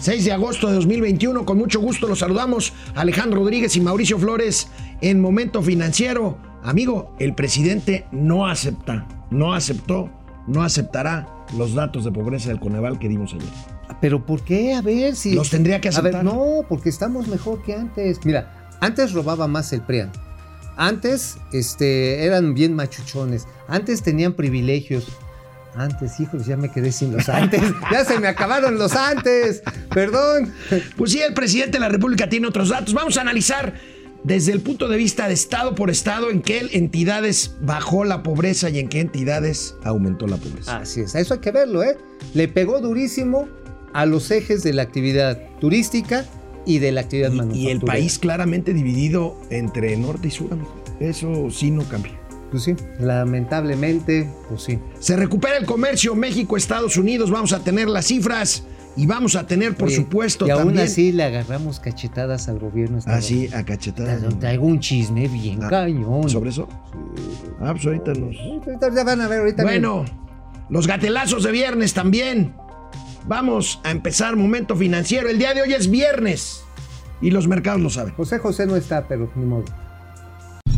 6 de agosto de 2021. Con mucho gusto los saludamos Alejandro Rodríguez y Mauricio Flores en Momento Financiero. Amigo, el presidente no acepta, no aceptó, no aceptará los datos de pobreza del Coneval que dimos ayer. Pero ¿por qué? A ver si... Los tendría que A aceptar. ver, no, porque estamos mejor que antes. Mira, antes robaba más el PRIAN. Antes este, eran bien machuchones. Antes tenían privilegios. Antes, hijos, ya me quedé sin los antes. ya se me acabaron los antes. Perdón. Pues sí, el presidente de la República tiene otros datos. Vamos a analizar desde el punto de vista de estado por estado en qué entidades bajó la pobreza y en qué entidades aumentó la pobreza. Así es, eso hay que verlo, ¿eh? Le pegó durísimo a los ejes de la actividad turística y de la actividad Y- manufacturera. y el país claramente dividido entre norte y sur, amigo. Eso sí no cambia. Pues sí, lamentablemente, pues sí. Se recupera el comercio México-Estados Unidos. Vamos a tener las cifras y vamos a tener, por Oye, supuesto, Y aún también. así le agarramos cachetadas al gobierno. Así, a cachetadas. Traigo- un chisme bien Ah, cañón. ¿Sobre eso? Ah, pues ahorita nos. Ahorita ya van a ver, ahorita Bueno, los gatelazos de viernes también. Vamos a empezar momento financiero. El día de hoy es viernes y los mercados lo saben. José José no está, pero ni modo.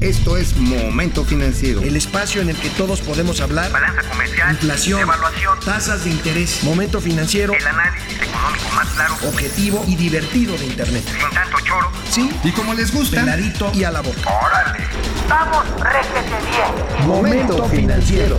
Esto es Momento Financiero. El espacio en el que todos podemos hablar. balanza comercial, Inflación, evaluación, tasas de interés, momento financiero, el análisis económico más claro, objetivo y divertido de Internet. sin tanto choro. Sí, Y como les gusta, peladito y a la boca. ¡Órale! ¡Vamos, réjete bien! Momento financiero.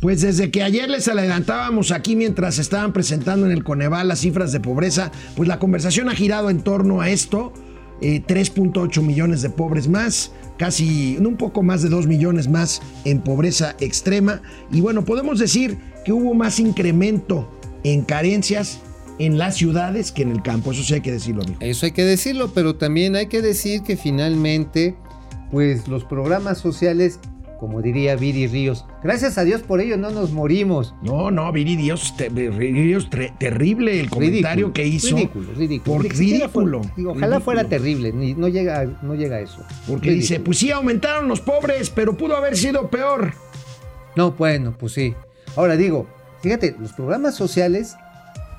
Pues desde que ayer les adelantábamos aquí mientras estaban presentando en el Coneval las cifras de pobreza, pues la conversación ha girado en torno a esto. Eh, 3.8 millones de pobres más, casi un poco más de 2 millones más en pobreza extrema. Y bueno, podemos decir que hubo más incremento en carencias en las ciudades que en el campo. Eso sí hay que decirlo. Eso hay que decirlo, pero también hay que decir que finalmente, pues los programas sociales, como diría Viri Ríos, gracias a Dios por ello no nos morimos. No, no, Viri Dios, te- Viri Dios, tre- terrible el comentario Ridículo, que hizo. Ridículo, ridículo. Por ridículo. digo, ojalá Ridículo. fuera terrible, ni- no, llega, no llega a eso. Porque Ridículo. dice, pues sí, aumentaron los pobres, pero pudo haber sido peor. No, bueno, pues sí. Ahora digo, fíjate, los programas sociales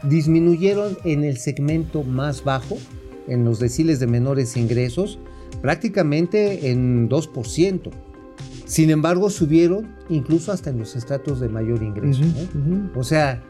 disminuyeron en el segmento más bajo, en los deciles de menores ingresos, prácticamente en 2%. Sin embargo, subieron incluso hasta en los estratos de mayor ingreso. ¿no? O sea,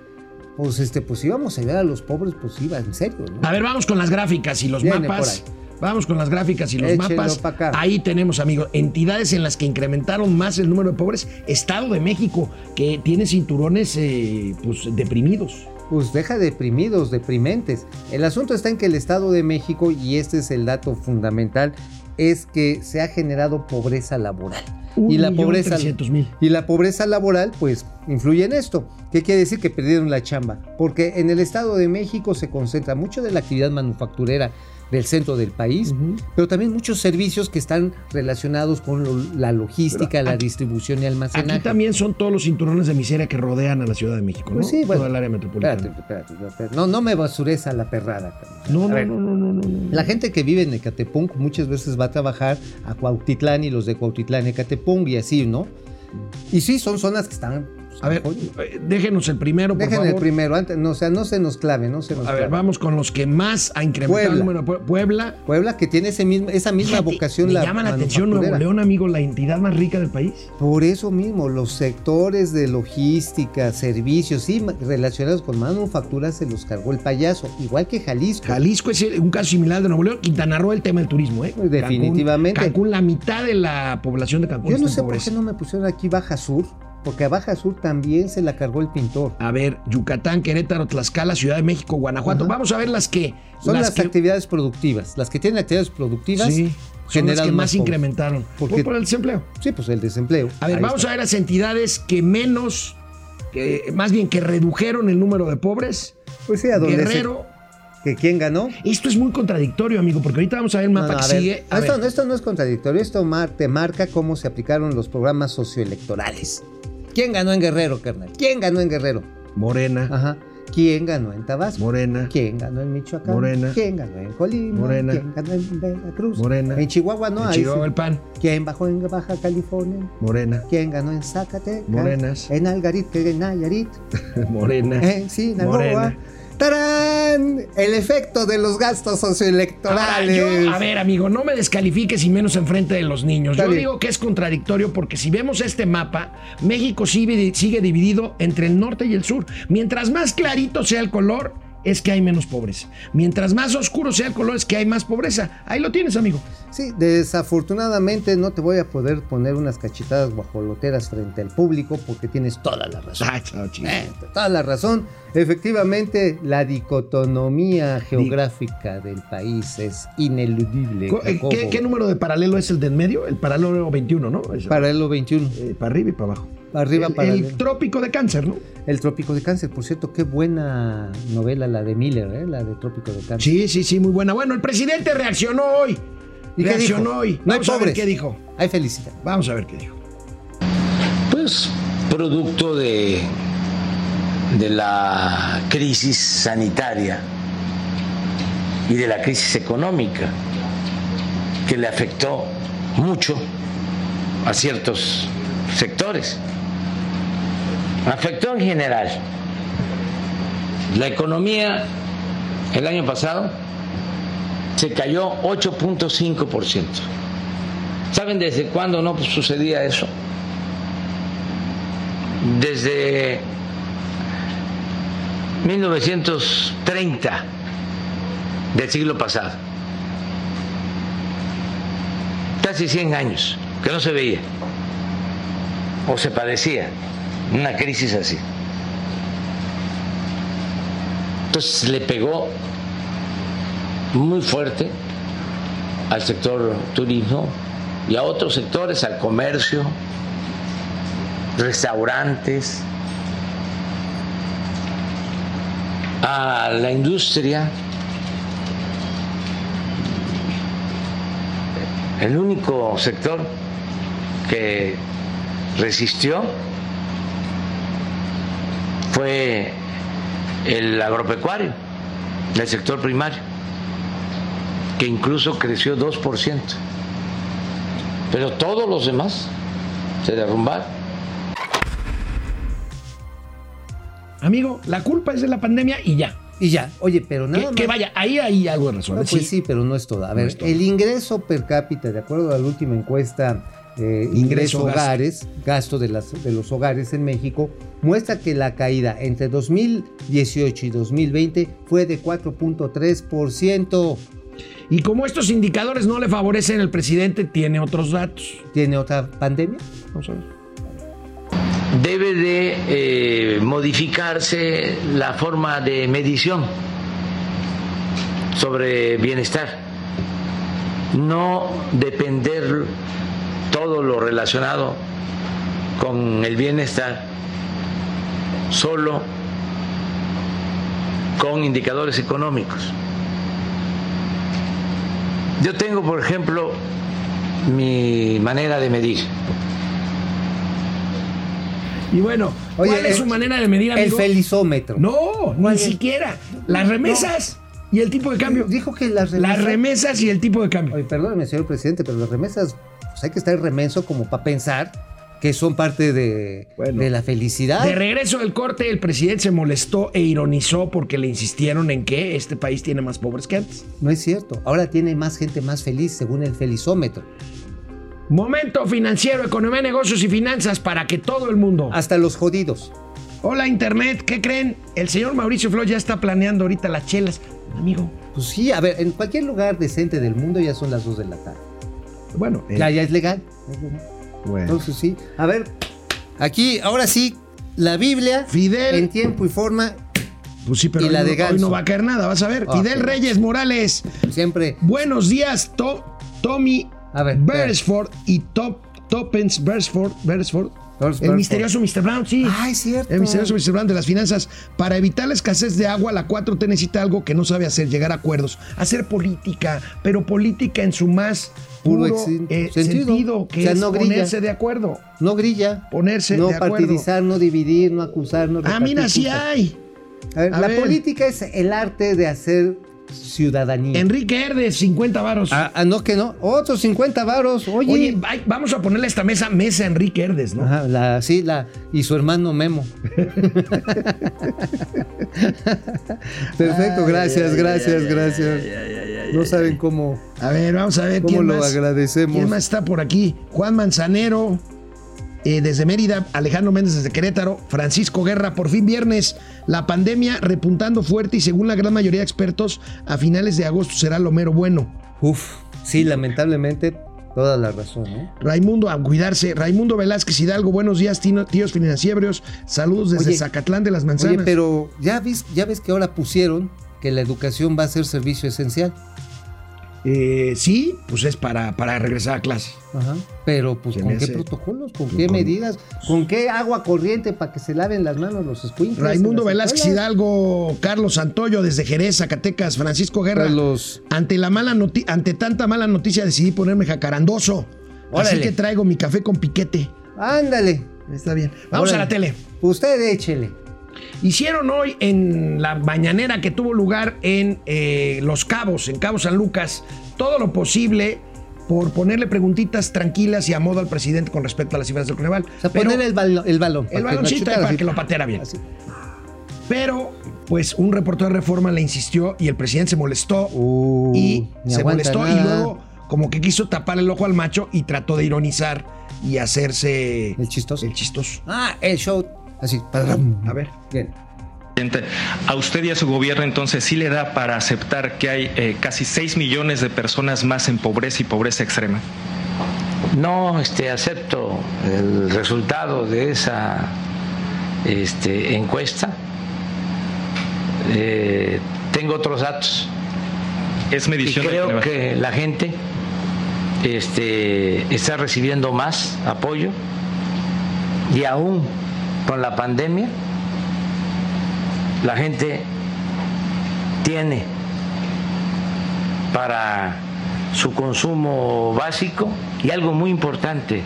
pues este, pues íbamos a ayudar a los pobres, pues iba en serio, ¿no? A ver, vamos con las gráficas y los Viene mapas. Vamos con las gráficas y los mapas. Ahí tenemos, amigos, entidades en las que incrementaron más el número de pobres. Estado de México, que tiene cinturones eh, pues, deprimidos. Pues deja deprimidos, deprimentes. El asunto está en que el Estado de México, y este es el dato fundamental, es que se ha generado pobreza laboral. Un y la pobreza mil. y la pobreza laboral pues influye en esto. ¿Qué quiere decir que perdieron la chamba? Porque en el Estado de México se concentra mucho de la actividad manufacturera del centro del país, pero también muchos servicios que están relacionados con lo- la logística, Pero la aquí- distribución y almacenaje. Aquí también son todos los cinturones de miseria que rodean a la Ciudad de México, ¿no? Pues sí, bueno. Toda el área metropolitana. Espérate, espérate, espérate. No, no me basures a la perrada. No, no, no, no, no, no. La gente que vive en Ecatepunk muchas veces va a trabajar a Cuautitlán y los de Cuautitlán, Ecatepunk y así, ¿no? Y sí, son zonas que están... A ver, déjenos el primero, por Dejen favor. el primero, antes, no, o sea, no se nos clave, no se nos A ver, vamos con los que más ha incrementado el Puebla. número de Pue- Puebla. Puebla que tiene ese mismo, esa misma Fíjate, vocación Me la llama la atención Nuevo. León, amigo, la entidad más rica del país. Por eso mismo, los sectores de logística, servicios, sí, ma- relacionados con manufactura se los cargó el payaso, igual que Jalisco. Jalisco es el- un caso similar de Nuevo León. Quintana Roo el tema del turismo, ¿eh? Definitivamente. Cancún, Cancún, la mitad de la población de Cancún Yo no sé por qué no me pusieron aquí Baja Sur, porque a Baja Sur también se la cargó el pintor. A ver, Yucatán, Querétaro, Tlaxcala, Ciudad de México, Guanajuato. Ajá. Vamos a ver las que. Son las, que- actividades productivas. Las que tienen actividades productivas Sí, son las que más, pobres. incrementaron. Porque- Por, por el desempleo. Sí, pues el desempleo. A ver, Ahí vamos está. a ver las entidades que menos, que, más bien que redujeron el número de pobres. Pues sí, a donde Guerrero. se- que quién ganó. Esto es muy contradictorio, amigo, porque ahorita vamos a ver el mapa No, no, que ver, sigue. Esto, esto no es contradictorio, esto te marca cómo se aplicaron los programas socioelectorales. ¿Quién ganó en Guerrero, carnal? ¿Quién ganó en Guerrero? Morena. Ajá. ¿Quién ganó en Tabasco? Morena. ¿Quién ganó en Michoacán? Morena. ¿Quién ganó en Colima? Morena. ¿Quién ganó en Veracruz? Morena. En Chihuahua no En hay. Chihuahua el PAN. ¿Quién bajó en Baja California? Morena. ¿Quién ganó en Zacatecas? Morenas. En Algarit, en Nayarit, Morena. en Sinaloa. Morena. ¡Tarán! El efecto de los gastos Ahora, socioelectorales. yo- a ver, amigo, no me descalifiques y menos enfrente de los niños. Está Yo bien. digo que es contradictorio porque si vemos este mapa, México sigue, sigue dividido entre el norte y el sur. Mientras más clarito sea el color, es que hay menos pobreza. Mientras más oscuro sea el color, es que hay más pobreza. Ahí lo tienes, amigo. Sí, desafortunadamente no te voy a poder poner unas cachetadas guajoloteras frente al público porque tienes toda la razón. Ay. Eh, toda la razón. Efectivamente, la dicotomía geográfica del país es ineludible. Eh. ¿Qué, qué número de paralelo es el de en medio? El paralelo 21, ¿no? Paralelo 21. eh, para arriba y para abajo. Arriba, el, para el arriba. trópico de cáncer, ¿no? El Trópico de Cáncer, por cierto, qué buena novela la de Miller, ¿eh? la de Trópico de Cáncer. Sí, sí, sí, muy buena. Bueno, el presidente reaccionó hoy. ¿Y qué reaccionó dijo? hoy. No hay Vamos a ver pobres. qué dijo. Hay felicidad. Vamos a ver qué dijo. Pues producto de, de la crisis sanitaria y de la crisis económica que le afectó mucho a ciertos sectores. Afectó en general. La economía el año pasado se cayó 8.5%. ¿Saben desde cuándo no sucedía eso? desde 1930 del siglo pasado. Casi 100 años que no se veía o se padecía una crisis así. Entonces le pegó muy fuerte al sector turismo y a otros sectores, al comercio, restaurantes, a la industria. El único sector que resistió fue el agropecuario, el sector primario, que incluso creció 2%. Pero todos los demás se derrumbaron. Amigo, la culpa es de la pandemia y ya. Y ya, oye, pero nada Que, más. que vaya, ahí hay algo de razón. No, pues Sí. sí, pero no es todo. A ver, todo. el ingreso per cápita, de acuerdo a la última encuesta eh, Ingreso, gasto. hogares, gasto de, las, de los hogares en México, muestra que la caída entre 2018 y 2020 fue de 4.3%. Y como estos indicadores no le favorecen, el presidente tiene otros datos. ¿Tiene otra pandemia? Vamos a ver. debe de eh, modificarse la forma de medición sobre bienestar, no depender todo lo relacionado con el bienestar solo con indicadores económicos. Yo tengo, por ejemplo, mi manera de medir. Y bueno, ¿cuál Oye, es el- su manera de medir, El amigo? felizómetro. No, ni siquiera. Las remesas y el tipo de cambio. Dijo que las remesas... Las remesas y el tipo de cambio. Oye, perdóneme, señor presidente, pero las remesas, pues hay que estar remenso como para pensar que son parte de, Bueno. de la felicidad. De regreso del corte, el presidente se molestó e ironizó porque le insistieron en que este país tiene más pobres que antes. No es cierto. Ahora tiene más gente más feliz según el felizómetro. Momento financiero, economía, negocios y finanzas para que todo el mundo. Hasta los jodidos. Hola Internet, ¿qué creen? El señor Mauricio Flor ya está planeando ahorita las chelas. Amigo, Pues sí, a ver, en cualquier lugar decente del mundo ya son las 2 de la tarde. Bueno, eh, Ya, ya es legal. bueno. Entonces sí. A ver, aquí, ahora sí, la Biblia Fidel. en tiempo y forma, Pues sí, pero y la hoy, de no, hoy Ganso. no va a caer nada, vas a ver. Fidel. Reyes Morales, siempre. buenos días, To- Tommy A ver, Beresford y Top Toppens Beresford, Beresford. El misterioso Mr. Brown, sí. Ay, cierto. El misterioso Mr. Brown de las finanzas. Para evitar la escasez de agua, la 4T necesita algo que no sabe hacer, llegar a acuerdos. Hacer política, pero política en su más Puro eh, sentido. sentido. que O sea, es no ponerse de acuerdo. No grilla. Ponerse no de acuerdo. partidizar, no dividir, no acusar, no Ah, mira, sí hay. A ver, A la ver. política es el arte de hacer ciudadanía. Enrique Herdes, 50 varos. Ah, ah, no, que no. Otros 50 varos. Oye. Oye, ay, vamos a ponerle a esta mesa Mesa Enrique Herdes, ¿no? Ajá, la, sí, la, y su hermano Memo. Perfecto, gracias, gracias, gracias. No saben cómo, A ver, vamos a ver cómo quién lo más. agradecemos. ¿Quién más está por aquí? Juan Manzanero, eh, desde Mérida, Alejandro Méndez desde Querétaro, Francisco Guerra, por fin viernes, la pandemia repuntando fuerte y según la gran mayoría de expertos, a finales de agosto será lo mero bueno. Uf, sí, lamentablemente, toda la razón, ¿eh? Raimundo, a cuidarse. Raimundo Velázquez Hidalgo, buenos días, tino- tíos financieros. Saludos desde Oye, Zacatlán de las Manzanas. Oye, pero ya ves, ya ves que ahora pusieron que la educación va a ser servicio esencial. Eh, sí, pues es para, para regresar a clase. Ajá. Pero, pues, ¿con qué protocolos? ¿Con Pues, qué con- medidas? ¿Con qué agua corriente para que se laven las manos los escuincles? Raimundo Velázquez escuelas? Hidalgo, Carlos Santoyo desde Jerez, Zacatecas, Francisco Guerra. Carlos. Ante la mala noti- ante tanta mala noticia decidí ponerme jacarandoso. Así Órale. que traigo mi café con piquete. Ándale. Está bien. Vamos Órale. a la tele. Usted échele. Hicieron hoy en la mañanera que tuvo lugar en eh, Los Cabos, en Cabo San Lucas, todo lo posible por ponerle preguntitas tranquilas y a modo al presidente con respecto a las cifras del Coneval. O sea, Pero- poner el, balón, el balón. baloncito para así. que lo pateara bien. Así. Pero, pues, un reportero de Reforma le insistió y el presidente se molestó Uh, y se molestó y luego como que quiso tapar el ojo al macho y trató de ironizar y hacerse El chistoso. el chistoso. Ah, el show. Así. padram. A ver. Bien. A usted y a su gobierno entonces sí le da para aceptar que hay eh, casi 6 millones de personas más en pobreza y pobreza extrema. No este, acepto el resultado de esa este, encuesta. Eh, tengo otros datos. Es Y medición del creo Coneval. que la gente este, está recibiendo más apoyo y aún con la pandemia la gente tiene para su consumo básico y algo muy importante,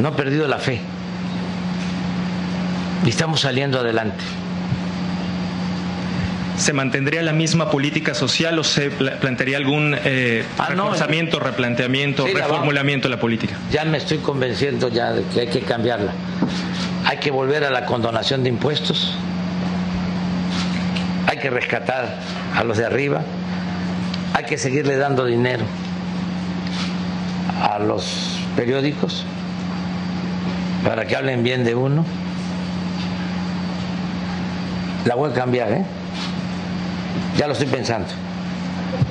no ha perdido la fe y estamos saliendo adelante. ¿Se mantendría la misma política social o se pla- plantearía algún eh, Ah, no, replanteamiento, Sí, la reformulamiento de la política? ya me estoy convenciendo ya de que hay que cambiarla. Hay que volver a la condonación de impuestos. Hay que rescatar a los de arriba. Hay que seguirle dando dinero a los periódicos para que hablen bien de uno. La voy a cambiar, ¿eh? Ya lo estoy pensando.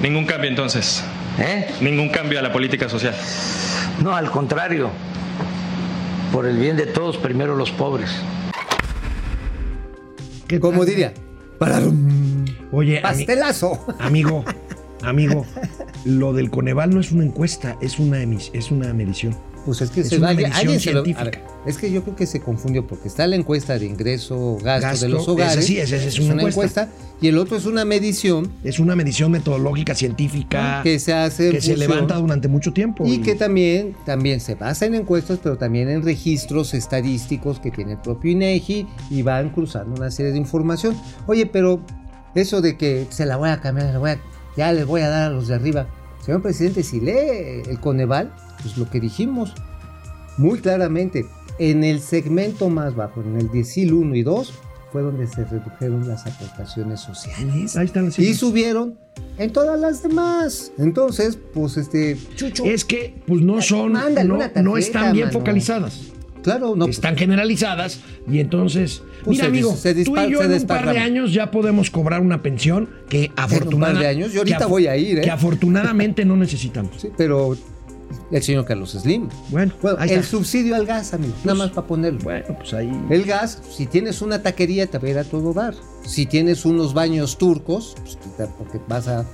Ningún cambio entonces. ¿Eh? Ningún cambio a la política social. No, al contrario. Por el bien de todos, primero los pobres. ¿Qué Como tal? diría. Pararum. Oye, ami- Pastelazo. amigo, amigo, lo del Coneval no es una encuesta, es una emis- es una medición. Pues es que Es se una alguien- medición alguien se lo- a científica. ver, es que yo creo que se confundió porque está la encuesta de ingreso gasto, Gasto, de los hogares. ese sí, ese es una encuesta. y el otro es una medición Es una medición metodológica científica que se hace que se levanta durante mucho tiempo. y que también, también se basa en encuestas, pero también en registros estadísticos que tiene el propio INEGI y van cruzando una serie de información. Oye, pero eso de que se la voy a cambiar, la voy a- ya les voy a dar a los de arriba. Señor presidente, si lee el Coneval, pues lo que dijimos muy claramente, en el segmento más bajo, en el decil 1 y 2, fue donde se redujeron las aportaciones sociales. Ahí están las Y subieron en todas las demás. Entonces, pues este, Chucho. Es que pues no son, Mándale no, una no están bien mano. focalizadas. Claro, no. están generalizadas y entonces, Pues mira se amigo, tú y yo se en un par de años ya podemos cobrar una pensión que afortunadamente de años, yo ahorita voy a ir, ¿eh? que afortunadamente no necesitamos. Sí, pero el señor Carlos Slim. Bueno, Bueno, ahí el está. subsidio al gas, amigo. nada más para ponerlo. Bueno, pues ahí El gas, si tienes una taquería, te va a ir a todo dar. Si tienes unos baños turcos, pues porque vas a.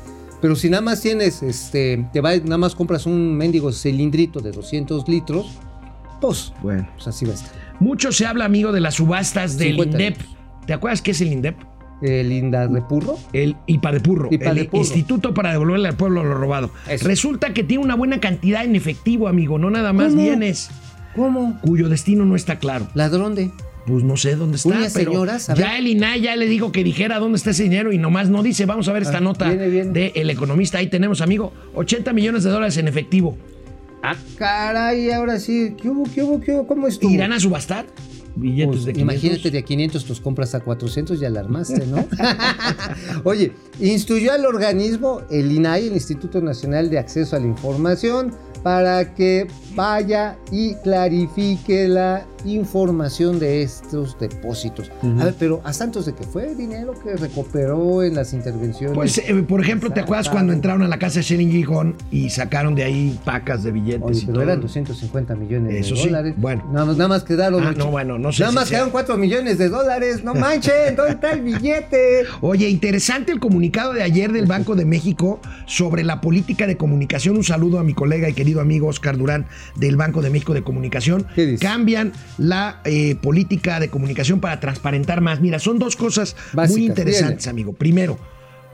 Pero si nada más tienes, este, te va, nada más compras un mendigo cilindrito de 200 litros, pues, bueno. pues así va a estar. Mucho se habla, amigo, de las subastas del 50 INDEP. ¿Te acuerdas qué es el INDEP? El Indarrepurro. El IPADEPURRO, Ipadepurro. el Instituto para devolverle al pueblo lo robado. Eso. Resulta que tiene una buena cantidad en efectivo, amigo, no nada más ¿Cómo? bienes, ¿Cómo? cuyo destino no está claro. ¿Ladrón de? Pues no sé dónde está. Pero señoras, a ya el INAI ya le dijo que dijera dónde está ese dinero y nomás no dice. Vamos a ver esta Ah, nota viene, viene. de El Economista. Ahí tenemos, amigo, 80 millones de dólares en efectivo. Ah, caray, ahora sí. ¿Qué hubo, qué hubo, qué hubo? ¿Cómo estuvo? ¿Irán a subastar? Billetes Pues, de 500. imagínate, de a 500 tus compras a 400 y alarmaste, ¿no? Oye, instruyó al organismo, el INAI, el Instituto Nacional de Acceso a la Información, para que vaya y clarifique la información de estos depósitos. A ver, pero ¿a Santos de qué fue dinero que recuperó en las intervenciones? Pues, eh, por ejemplo, ¿te acuerdas cuando entraron a la casa de Shelling Gijón y sacaron de ahí pacas de billetes Oye, y pero todo? eran 250 millones Eso de sí, dólares. bueno. Nada más, nada más quedaron. Ah, no, bueno, no sé Nada si más sea- quedaron 4 millones de dólares. No manchen, ¿dónde está el billete? Oye, interesante el comunicado de ayer del Banco de México sobre la política de comunicación. Un saludo a mi colega y querido amigo Oscar Durán del Banco de México de Comunicación. ¿Qué dice? Cambian la eh, política de comunicación para transparentar más. Mira, son dos cosas Básicas, muy interesantes, amigo. Primero,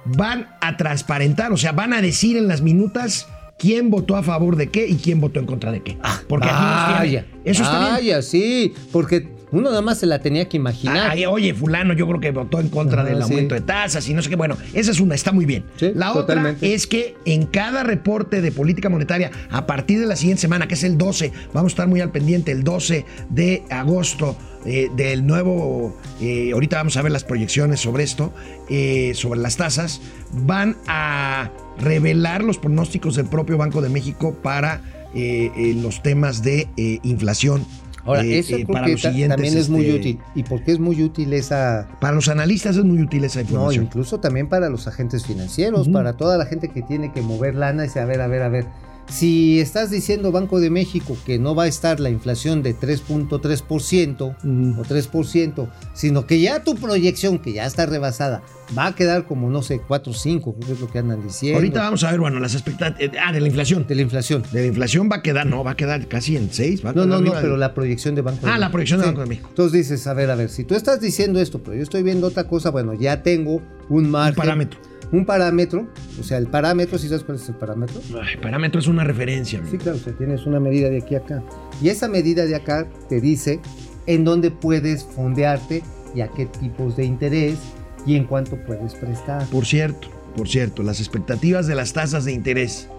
van a transparentar, o sea, van a decir en las minutas quién votó a favor de qué y quién votó en contra de qué. Porque aquí nos Vaya. Eso está bien. vaya, sí, porque uno nada más se la tenía que imaginar. Ay, oye, fulano, yo creo que votó en contra del sí. aumento de tasas y no sé qué. Bueno, esa es una, está muy bien. Sí, la otra es que en cada reporte de política monetaria, a partir de la siguiente semana, que es el 12, vamos a estar muy al pendiente, el 12 de agosto eh, del nuevo, eh, ahorita vamos a ver las proyecciones sobre esto, eh, sobre las tasas, van a revelar los pronósticos del propio Banco de México para los temas de inflación. Ahora, eh, eso eh, para los siguientes, también es muy este, útil. ¿Y por qué es muy útil esa...? para los analistas es muy útil esa No, información. incluso también para los agentes financieros, para toda la gente que tiene que mover lana y dice, a ver, a ver, a ver. Si estás diciendo Banco de México que no va a estar la inflación de 3.3% Ujú. o 3%, sino que ya tu proyección, que ya está rebasada, va a quedar como, no sé, 4 o 5, que es lo que andan diciendo. Ahorita vamos a ver, bueno, las expectativas. Ah, de la inflación. de la inflación. De la inflación va a quedar, no, va a quedar casi en 6. Va a No, no, no, de- pero la proyección de Banco de Ah, la proyección de Banco de México. Entonces dices, a ver, a ver, si tú estás diciendo esto, pero yo estoy viendo otra cosa, bueno, ya tengo un margen. parámetro. Un parámetro, o sea, el parámetro, ¿sí sabes cuál es el parámetro? Ay, parámetro es una referencia. amigo. Sí, claro, o sea, tienes una medida de aquí a acá. Y esa medida de acá te dice en dónde puedes fondearte y a qué tipos de interés y en cuánto puedes prestar. Por cierto, por cierto, las expectativas de las tasas de interés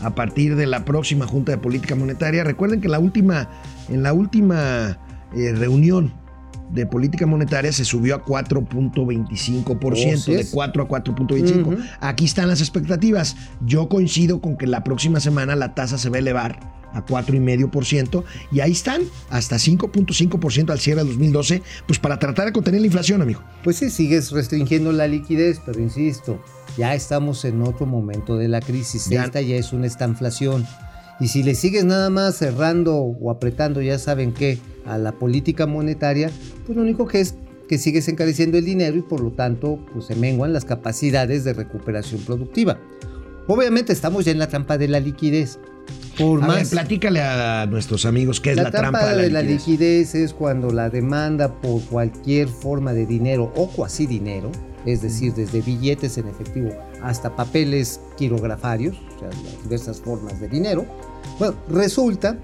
a partir de la próxima Junta de Política Monetaria. Recuerden que la última, en la última eh, reunión de política monetaria se subió a 4.25%, Oh, sí de es. 4 a 4.25. Ujú. Aquí están las expectativas. Yo coincido con que la próxima semana la tasa se va a elevar a 4,5% y ahí están hasta 5.5% al cierre del 2012, pues para tratar de contener la inflación, amigo. Pues sí, sigues restringiendo la liquidez, pero insisto, ya estamos en otro momento de la crisis. Ya- Esta ya es una estanflación. Y si le sigues nada más cerrando o apretando, ya saben qué, a la política monetaria, pues lo único que es que sigues encareciendo el dinero y por lo tanto pues se menguan las capacidades de recuperación productiva. Obviamente estamos ya en la trampa de la liquidez. Por A más ver, platícale a nuestros amigos qué es la, trampa, trampa de la liquidez. es cuando la demanda por cualquier forma de dinero o cuasi dinero, es decir, desde billetes en efectivo hasta papeles quirografarios, o sea, las diversas formas de dinero, bueno, resulta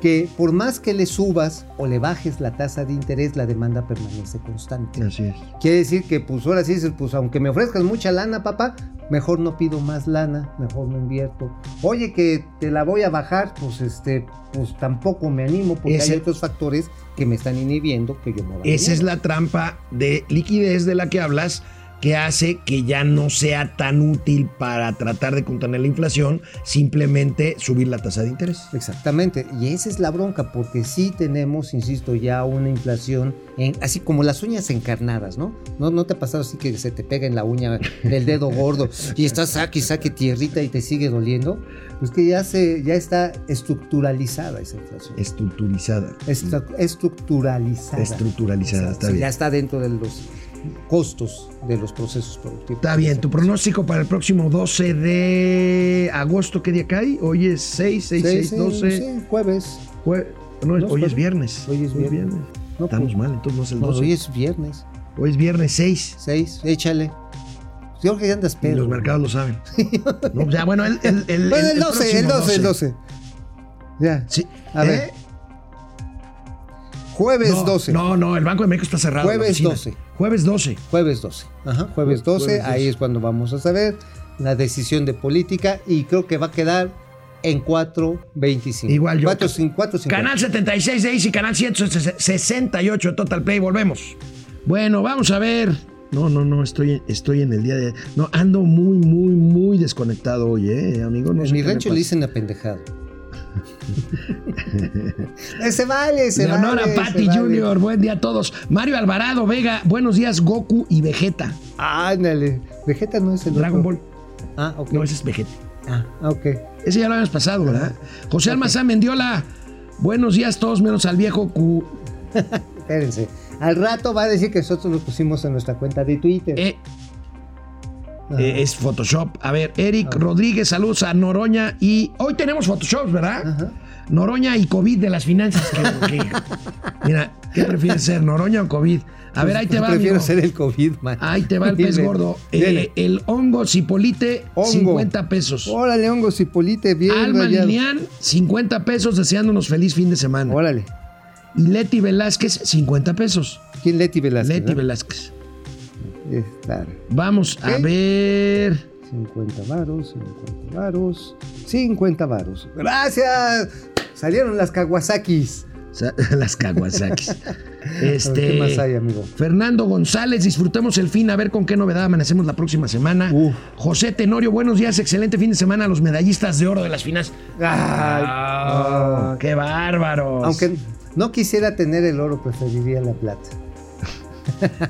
que por más que le subas o le bajes la tasa de interés, la demanda permanece constante. Así es. Quiere decir que, pues ahora sí dices, pues aunque me ofrezcas mucha lana, papá, mejor no pido más lana, mejor no invierto. Oye, que te la voy a bajar, pues este, pues tampoco me animo porque Ese- hay otros factores que me están inhibiendo que yo no Esa es la trampa de liquidez de la que hablas, que hace que ya no sea tan útil para tratar de contener la inflación, simplemente subir la tasa de interés. Exactamente, y esa es la bronca, porque sí tenemos, insisto, ya una inflación, en, así como las uñas encarnadas, ¿no? ¿no? ¿No te ha pasado así que se te pega en la uña del dedo gordo y estás saque saque tierrita y te sigue doliendo? Pues que ya, se, ya está estructuralizada esa inflación. Estructurizada. Estructuralizada. Estructuralizada, está bien. Ya está dentro de los costos de los procesos productivos. Está bien, tu pronóstico para el próximo 12 de agosto, ¿qué día cae? Hoy es 6, 6, Sí, 6, sí, 12. sí, jueves. Jue- no, No, hoy es jueves. viernes. Hoy es viernes. No, Estamos pues, mal, entonces no es el no, 12. hoy es viernes. Hoy es viernes 6. 6, échale. Yo creo que ya andas Y pedo. los mercados lo saben. No, ya, bueno, el, el, el, Bueno, el 12, el próximo 12, el 12. Ya. Sí. A ¿Eh? ver. Jueves no, 12. No, no, el Banco de México está cerrado. Jueves oficina. 12. Jueves 12. Jueves 12. Ajá, jueves 12. Jueves 12. Ahí es cuando vamos a saber la decisión de política y creo que va a quedar en 4.25. Igual yo. 4, 4.50. Canal 76 de Easy, canal 168 de Total Play. Volvemos. Bueno, vamos a ver. No, no, no, estoy, estoy en el día de. No, ando muy, muy, muy desconectado hoy, ¿eh, amigo? No En sé mi rancho le dicen apendejado. Eh, se vale, se Leonora vale. Patti vale. Jr., buen día a todos. Mario Alvarado Vega, buenos días, Goku y Vegeta. Ándale. Vegeta no es el Dragon otro. Ball. Ah, ok. No, ese es Vegeta. Ah, ok. Ese ya lo habíamos pasado, ¿verdad? José Almazán Mendiola, buenos días todos, menos al viejo Q. Espérense. Al rato va a decir que nosotros lo pusimos en nuestra cuenta de Twitter. Eh. Eh, es Photoshop. A ver, Eric Ah. Rodríguez, saludos a Noroña y hoy tenemos Photoshop, ¿verdad? Ajá. Noroña y COVID de las finanzas. que- que- mira, ¿qué prefieres ser, Noroña o COVID? A ver, ahí te va, Pues Prefiero amigo. ser el COVID, man. Ahí te va el pez Dile, gordo. Eh, el hongo cipolite, Hongo. 50 pesos. Órale, hongo, cipolite, bien Alma rayado. Lilian, 50 pesos, deseándonos feliz fin de semana. Órale. Y Leti Velázquez, 50 pesos. ¿Quién Leti Velázquez? Leti. Velázquez. Vamos a ver. 50 varos, 50 varos, 50 varos. ¡Gracias! Salieron las Kawasakis. Las Kawasakis. Este, ¿Qué más hay, amigo? Fernando González, disfrutemos el fin, a ver con qué novedad amanecemos la próxima semana. Uf. José Tenorio, buenos días, excelente fin de semana a los medallistas de oro de las finanzas. Ay, Ah, ¡Qué bárbaros! Aunque no quisiera tener el oro, preferiría la plata.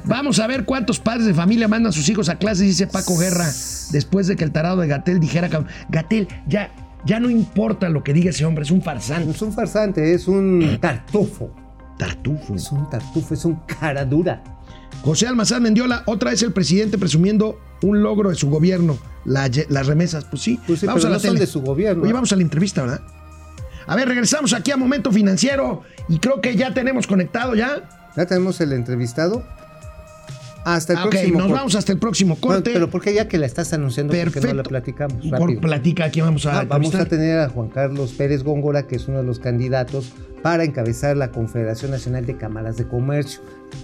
Vamos a ver cuántos padres de familia mandan a sus hijos a clases, dice Paco Guerra, después de que el tarado de Gatel dijera que Gatel, ya, ya no importa lo que diga ese hombre, es un farsante. Es un farsante, es un tartufo. Tartufo. Es un tartufo, es un cara dura. José Almazán Mendiola, otra vez el presidente presumiendo un logro de su gobierno, la- las remesas. Pues sí, Pues sí, vamos pero a la no son tele. de su gobierno. Oye, vamos a la entrevista, ¿verdad? A ver, regresamos aquí a Momento Financiero y creo que ya tenemos conectado ya. Ya tenemos el entrevistado. Hasta el Ah, ok, próximo. nos corte. vamos hasta el próximo Bueno, corte. pero ¿por qué ya que la estás anunciando? ¿Por qué Perfecto. no la platicamos? Por platica, aquí vamos a Ah, vamos a tener a Juan Carlos Pérez Góngora, que es uno de los candidatos para encabezar la Confederación Nacional de Cámaras de Comercio.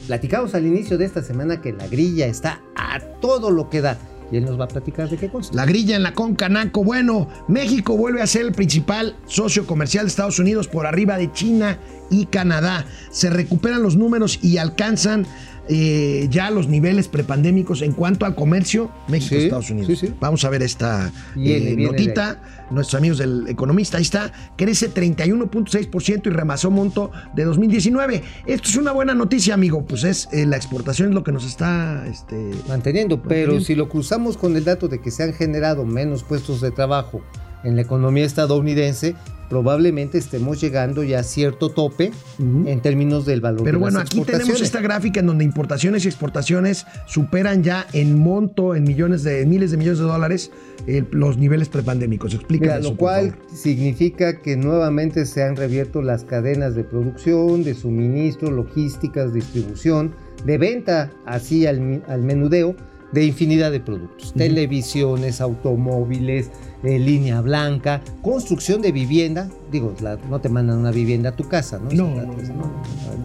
Platicamos al inicio de esta semana que la grilla está a todo lo que da. Y él nos va a platicar de qué cosa. La grilla en la Concanaco. Bueno, México vuelve a ser el principal socio comercial de Estados Unidos por arriba de China y Canadá. Se recuperan los números y alcanzan eh, ya los niveles prepandémicos en cuanto al comercio México Sí, Estados Unidos. sí, sí. Vamos a ver esta Viene, eh, viene notita. Nuestros amigos del economista, ahí está, crece 31.6% y remasó monto de 2019. Esto es una buena noticia, amigo. Pues es eh, la exportación es lo que nos está este, Manteniendo, pero si lo cruzamos con el dato de que se han generado menos puestos de trabajo en la economía estadounidense, probablemente estemos llegando ya a cierto tope en términos del valor Pero de bueno, las aquí tenemos esta gráfica en donde importaciones y exportaciones superan ya en monto, en millones de en miles de millones de dólares, eh, los niveles prepandémicos. Explícame Mira, eso, lo cual significa que nuevamente se han reabierto las cadenas de producción, de suministro, logísticas, distribución, de venta así al, al menudeo de infinidad de productos. Televisiones, automóviles, eh, línea blanca, construcción de vivienda. Digo, la- no te mandan una vivienda a tu casa, ¿no? No, O sea, no, pues, no.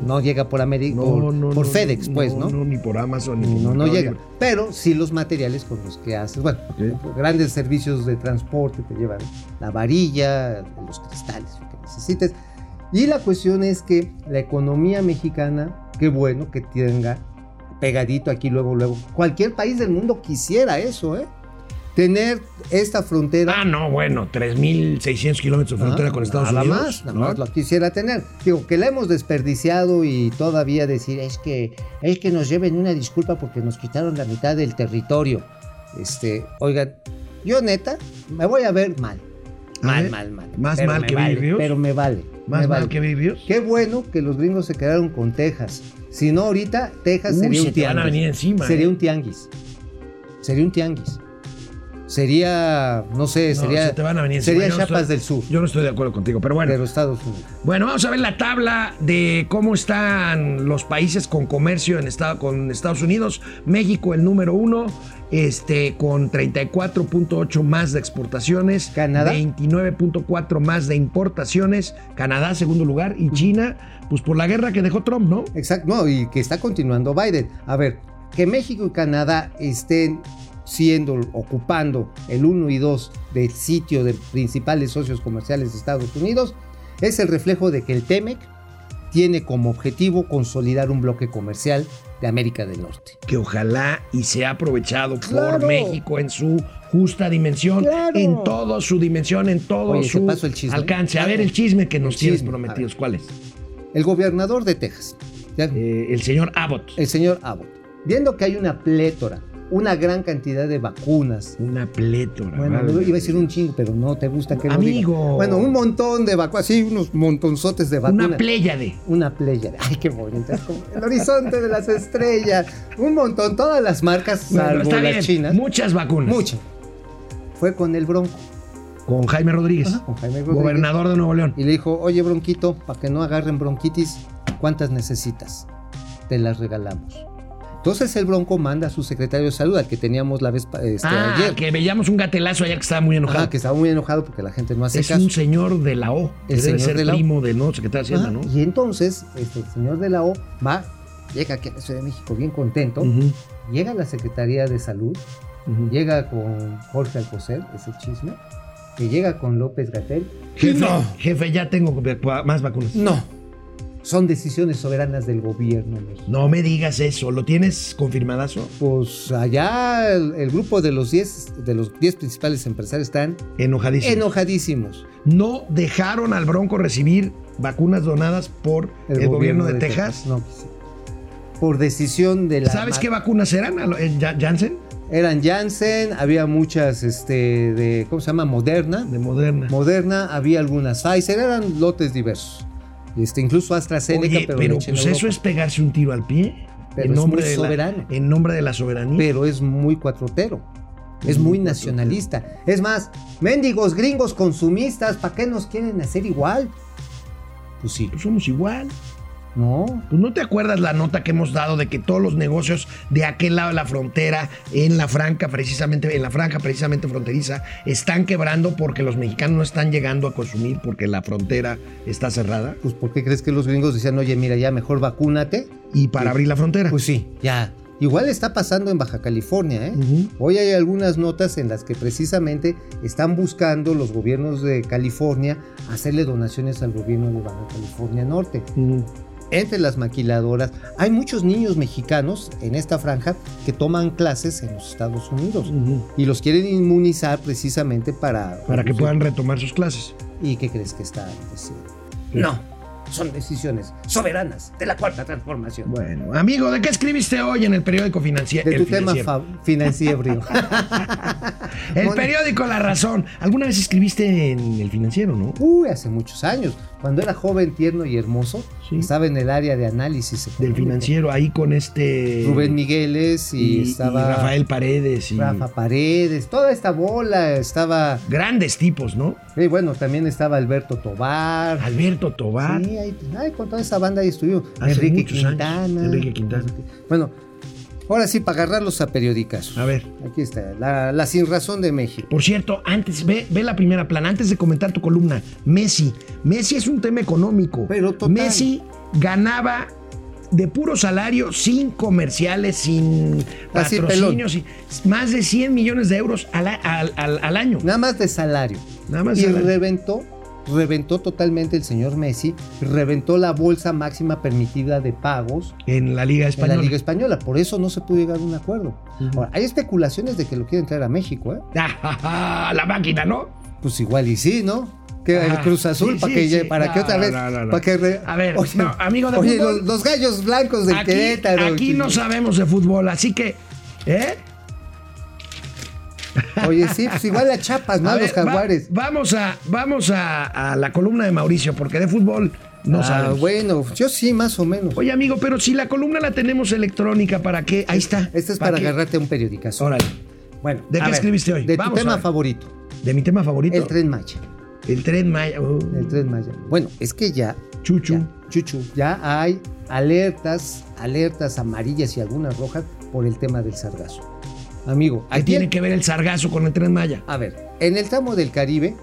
no llega por, Ameri- por, por FedEx, pues, ¿no? No, ni por Amazon, ni No, no llega. Pero sí los materiales con los que haces. Bueno, grandes servicios de transporte te llevan la varilla, los cristales, lo que necesites. Y la cuestión es que la economía mexicana, qué bueno que tenga pegadito aquí luego, luego. Cualquier país del mundo quisiera eso, ¿eh? Tener esta frontera. Ah, no, bueno, 3.600 kilómetros de frontera Ah, con Estados nada Unidos. Más, nada ¿no? más lo quisiera tener. Digo, que la hemos desperdiciado y todavía decir es que es que nos lleven una disculpa porque nos quitaron la mitad del territorio. Este, oigan, yo neta me voy a ver mal. Mal, mal, mal. más Pero mal que vale. Pero me vale. Más me mal vale. que Virus. Qué bueno que los gringos se quedaron con Texas. Si no, ahorita Texas Uy, sería se un van tianguis. a venir encima, Sería ¿eh? un tianguis. Sería un tianguis. Sería, no sé, No, sería, se te van a venir sería no Chiapas estoy- del Sur, Yo no estoy de acuerdo contigo, pero bueno. pero Estados Unidos. Bueno, vamos a ver la tabla de cómo están los países con comercio en estado, con Estados Unidos. México, el número uno, este, con 34.8 más de exportaciones. Canadá. 29.4 más de importaciones. Canadá, segundo lugar. Y China, pues por la guerra que dejó Trump, ¿no? Exacto, no, y que está continuando Biden. A ver, que México y Canadá estén siendo, ocupando el 1 y 2 del sitio de principales socios comerciales de Estados Unidos, es el reflejo de que el TEMEC tiene como objetivo consolidar un bloque comercial de América del Norte. Que ojalá y sea aprovechado Claro. por México en su justa dimensión, Claro. en toda su dimensión, en todo Oye, ¿te su paso el chisme? alcance. A ver el chisme que nos El tienes chisme, prometidos. ¿Cuál es? El gobernador de Texas. Eh, el señor Abbott. el señor Abbott, viendo que hay una plétora, una gran cantidad de vacunas, Una plétora. Bueno, vale. iba a decir un chingo, pero no te gusta que lo diga. Amigo. Bueno, un montón de vacunas, sí, unos montonzotes de vacunas. Una pléyade. Una playa. Ay, qué como el horizonte de las estrellas. Un montón, todas las marcas, salvo las chinas. Muchas vacunas. Mucho. Fue con el Bronco, Con Jaime Rodríguez, Ajá, con Jaime Rodríguez. gobernador de Nuevo León. y le dijo, oye, Bronquito, para que no agarren bronquitis, ¿cuántas necesitas? Te las regalamos. Entonces el Bronco manda a su secretario de salud, al que teníamos la vez este, ah, ayer. que veíamos un gatelazo ayer que estaba muy enojado. Ajá, que estaba muy enojado porque la gente no hace es caso. un señor de la O. El debe señor ser de la O. primo del nuevo secretario de Hacienda, Ajá, ¿no? Y entonces, este, el señor de la O va, llega aquí a la Ciudad de México bien contento, llega a la Secretaría de Salud, llega con Jorge Alcocer, ese chisme, que llega con López Gatel. Jefe, No, jefe, ya tengo más vacunas. no. Son decisiones soberanas del gobierno. No me digas eso. ¿Lo tienes confirmadazo? Pues allá el, el grupo de los 10 de los 10 principales empresarios están Enojadísimo. enojadísimos. no dejaron al Bronco recibir vacunas donadas por el, gobierno, de, Texas. No quisieron. Por decisión de la ¿Sabes qué vacunas eran? ¿A lo- eh, Ja- ¿Janssen? Eran Janssen, había muchas este de ¿cómo se llama? Moderna. De Moderna. Moderna, había algunas Pfizer, eran lotes diversos. Este, incluso AstraZeneca, Oye, pero, pero, en pues eso es pegarse un tiro al pie. Pero en es nombre de la- en nombre de la soberanía. Pero es muy cuatrotero. Es muy nacionalista. Es más, mendigos gringos consumistas, ¿para qué nos quieren hacer igual? Pues sí. Pues somos igual. No. Pues no te acuerdas la nota que hemos dado de que todos los negocios de aquel lado de la frontera, en la franca precisamente, en la franja precisamente fronteriza, están quebrando porque los mexicanos no están llegando a consumir porque la frontera está cerrada. Pues ¿por qué crees que los gringos decían, oye, mira, ya mejor vacúnate? Y para abrir la frontera. Pues sí, ya. Igual está pasando en Baja California, ¿eh? Hoy hay algunas notas en las que precisamente están buscando los gobiernos de California hacerle donaciones al gobierno de Baja California Norte. Entre las maquiladoras, hay muchos niños mexicanos en esta franja que toman clases en los Estados Unidos y los quieren inmunizar precisamente para... Para que puedan retomar sus clases. ¿Y qué crees que está diciendo? No, son decisiones soberanas de la cuarta transformación. Bueno, amigo, ¿de qué escribiste hoy en el periódico financiero? de tu tema financiero. El periódico La Razón. ¿Alguna vez escribiste en el financiero, no? Uy, hace muchos años. Cuando era joven, tierno y hermoso, Sí. estaba en el área de análisis Del financiero, ahí con este. Rubén Migueles y, y, estaba y Rafael Paredes. Y Rafa Paredes, toda esta bola estaba. Grandes tipos, ¿no? Y bueno, también estaba Alberto Tobar. Alberto Tobar. Sí, ahí, ay, con toda esa banda ahí estuvimos. Enrique años. Quintana. Enrique Quintana. Bueno, ahora sí, para agarrarlos a periódicas. A ver. Aquí está, la, la sin razón de México. Por cierto, antes, ve, ve la primera plana, antes de comentar tu columna, Messi. Messi es un tema económico. Pero total. Messi ganaba de puro salario, sin comerciales, sin Así, patrocinios, y más de 100 millones de euros al, al- al- al año. Nada más de salario. Nada más y de salario. reventó, reventó totalmente el señor Messi, reventó la bolsa máxima permitida de pagos En la Liga en Española. la Liga Española. Por eso no se pudo llegar a un acuerdo. Ahora, hay especulaciones de que lo quieren traer a México, ¿eh? la máquina, ¿no? Pues igual y sí, ¿no? Que el Ah, Cruz Azul, sí, para que, sí. para que No, otra vez. no, no, no. para que re- A ver, no, amigo de oye, fútbol. Los, los gallos blancos del Aquí, Querétaro. aquí no sabemos de fútbol, así que. ¿Eh? Oye, sí, pues igual a Chapas, ¿no? A los ver, va- jaguares. vamos a, vamos a, a la columna de Mauricio, porque de fútbol no ah, sabemos. bueno, yo sí, más o menos. Oye, amigo, pero si la columna la tenemos electrónica, ¿para qué? Ahí está. Este es ¿Para para agarrarte a un periodicazo. Órale. Bueno, ¿De qué ver, escribiste hoy? De tu Vamos tema favorito, De mi tema favorito. el tren Maya. El tren Maya. uh, El tren Maya. Bueno, es que ya, Chuchu. ya, chuchu, ya hay alertas, alertas amarillas y algunas rojas por el tema del sargazo. Amigo, ¿Qué aquí tiene que ver el sargazo con el tren Maya? A ver, en el tramo del Caribe,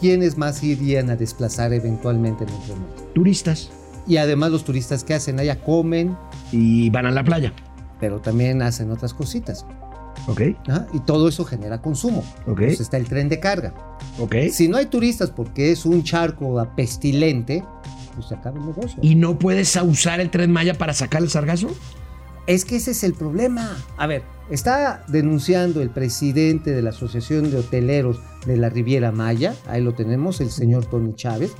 ¿quiénes más irían a desplazar eventualmente en el tren Maya? Turistas. Y además los turistas que hacen allá comen, Y van a la playa. pero también hacen otras cositas. Ok. Y todo eso genera consumo. Ok. Entonces está el tren de carga. Ok. Si no hay turistas porque es un charco pestilente, pues se acaba el negocio. ¿Y no puedes usar el tren Maya para sacar el sargazo? Es que ese es el problema. A ver, está denunciando el presidente de la Asociación de Hoteleros de la Riviera Maya, ahí lo tenemos, el señor Tony Chávez,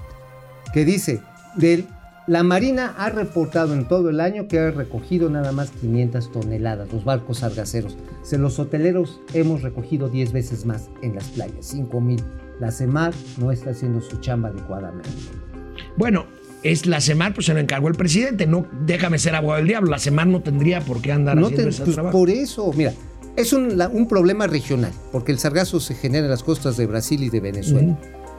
que dice, del, la Marina ha reportado en todo el año que ha recogido nada más 500 toneladas, los barcos sargaceros. Se los hoteleros hemos recogido 10 veces más en las playas, 5 mil. La CEMAR no está haciendo su chamba adecuadamente. Bueno, es la SEMAR, pues se lo encargó el presidente. No, déjame ser abogado del diablo. La SEMAR no tendría por qué andar No haciendo te- ese pues trabajo. por eso, mira, es un, la- un problema regional, porque el sargazo se genera en las costas de Brasil y de Venezuela.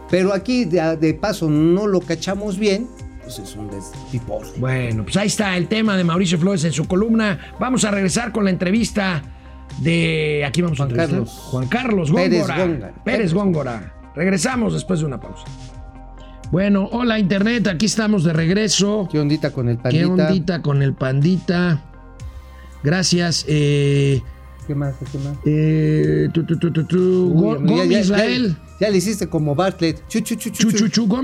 Pero aquí de, de paso no lo cachamos bien, pues es un. Bueno, pues ahí está el tema de Mauricio Flores en su columna. Vamos a regresar con la entrevista de. Aquí vamos Juan a. Carlos. Juan Carlos Góngora. Pérez Pérez Góngora. Góngora. Regresamos después de una pausa. Bueno, hola Internet, aquí estamos de regreso. ¿Qué ondita con el ¿Qué pandita? ondita con el pandita? Gracias. Eh, ¿Qué más? ¿Qué más? eh. Uy, Gom ya- ya- Israel. Ya, le hiciste como Bartlett. Chu,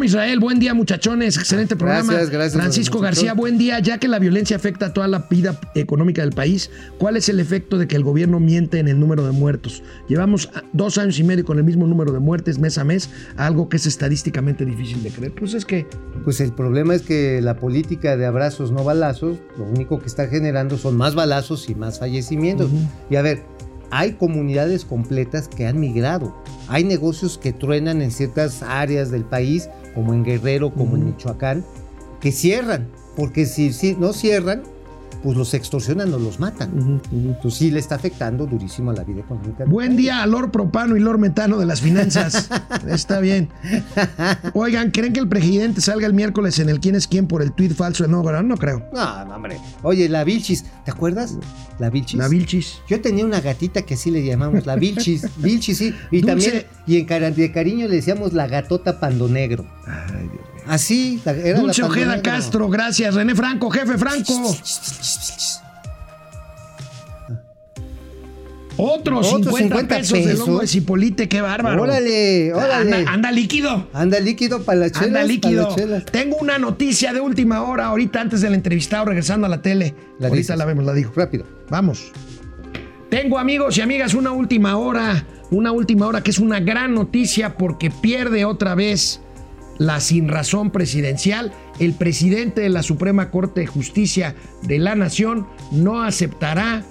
Israel, buen día muchachones, excelente programa. Gracias, gracias, Francisco. García, buen día. Ya que la violencia afecta a toda la vida económica del país, ¿cuál es el efecto de que el gobierno miente en el número de muertos? Llevamos dos años y medio con el mismo número de muertes mes a mes, algo que es estadísticamente difícil de creer. Pues es que Pues el problema es que la política de abrazos no balazos, lo único que está generando son más balazos y más fallecimientos. Y a ver, hay comunidades completas que han migrado. Hay negocios que truenan en ciertas áreas del país, como en Guerrero, como en Michoacán, que cierran. Porque si, si no cierran, pues los extorsionan o los matan. Entonces sí le está afectando durísimo a la vida económica. Buen día a Lord Propano y Lord Metano de las finanzas. Está bien. Oigan, ¿creen que el presidente salga el miércoles en el quién es quién por el tuit falso de no, no creo. No, no, hombre. Oye, la Vilchis, ¿te acuerdas? La Vilchis. La Vilchis. Yo tenía una gatita que así le llamamos, la Vilchis. Vilchis, sí. Y Dulce. también, y en de cariño le decíamos la gatota pandonegro. Ay, Dios. Así, la- era Dulce la Ojeda. Castro, gracias. René Franco, jefe Franco. Otros Otros 50, 50 pesos, pesos. hongo de Cipolite, qué bárbaro. Órale, órale. Anda, anda líquido. Anda líquido para las chelas. Anda líquido. chelas. Tengo una noticia de última hora, ahorita antes del entrevistado, regresando a la tele. La ahorita dices. la vemos, la digo. Rápido. Vamos. Tengo amigos y amigas una última hora, una última hora que es una gran noticia porque pierde otra vez la sinrazón presidencial. El presidente de la Suprema Corte de Justicia de la Nación no aceptará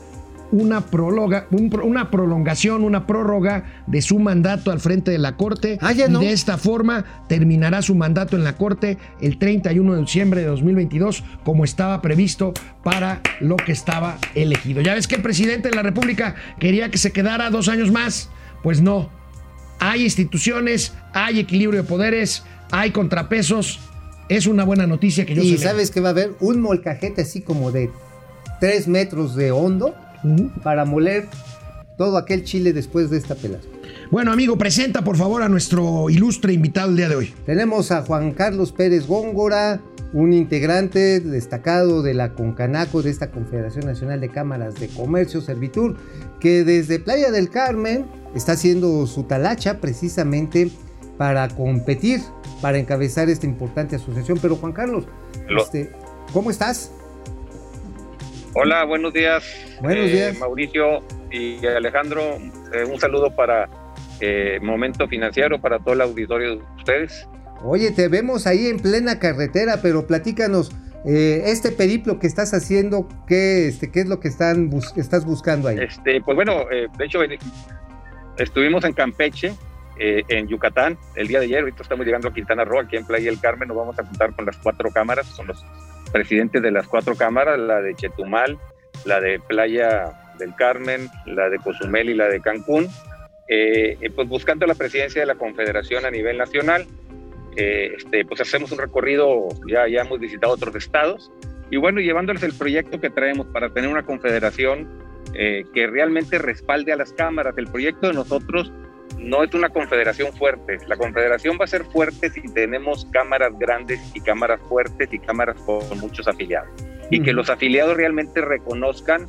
una, prologa- un pro- una prolongación, una prórroga de su mandato al frente de la Corte. Ah, ya y no. de esta forma terminará su mandato en la Corte el 31 de diciembre de 2022, como estaba previsto para lo que estaba elegido. Ya ves que el presidente de la República quería que se quedara dos años más. Pues no. Hay instituciones, hay equilibrio de poderes, hay contrapesos. Es una buena noticia que yo Y celebro. sabes que va a haber un molcajete así como de 3 metros de hondo para moler todo aquel chile después de esta pelada. Bueno, amigo, presenta por favor a nuestro ilustre invitado el día de hoy. Tenemos a Juan Carlos Pérez Góngora, un integrante destacado de la Concanaco, de esta Confederación Nacional de Cámaras de Comercio Servitur, que desde Playa del Carmen está haciendo su talacha precisamente para competir, para encabezar esta importante asociación. Pero Juan Carlos, Lo- este, ¿cómo estás? Hola, buenos días. Buenos eh, días. Mauricio y Alejandro, eh, un saludo para eh, Momento Financiero, para todo el auditorio de ustedes. Oye, te vemos ahí en plena carretera, pero platícanos, eh, este periplo que estás haciendo, ¿qué, este, qué es lo que están bus- estás buscando ahí? Este, pues bueno, de hecho estuvimos en Campeche, eh, en Yucatán, el día de ayer. Ahorita estamos llegando a Quintana Roo, aquí en Playa del Carmen. Nos vamos a juntar con las cuatro cámaras, son los presidentes de las cuatro cámaras, la de Chetumal, la de Playa del Carmen, la de Cozumel y la de Cancún, eh, pues buscando la presidencia de la Confederación a nivel nacional. Eh, este, pues hacemos un recorrido, ya, ya hemos visitado otros estados, y bueno, llevándoles el proyecto que traemos para tener una confederación eh, que realmente respalde a las cámaras. El proyecto de nosotros no es una confederación fuerte. La confederación va a ser fuerte si tenemos cámaras grandes y cámaras fuertes y cámaras con muchos afiliados. Y que los afiliados realmente reconozcan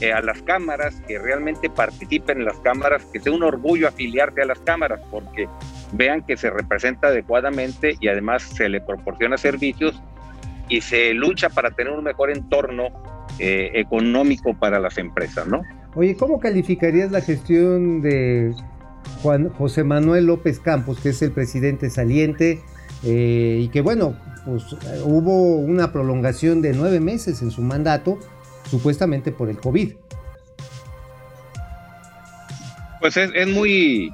eh, a las cámaras, que realmente participen en las cámaras, que sea un orgullo afiliarte a las cámaras, porque vean que se representa adecuadamente y además se le proporciona servicios y se lucha para tener un mejor entorno eh, económico para las empresas, ¿no? Oye, ¿cómo calificarías la gestión de Juan José Manuel López Campos, que es el presidente saliente, eh, y que bueno, pues hubo una prolongación de nueve meses en su mandato, supuestamente por el COVID? Pues es, muy,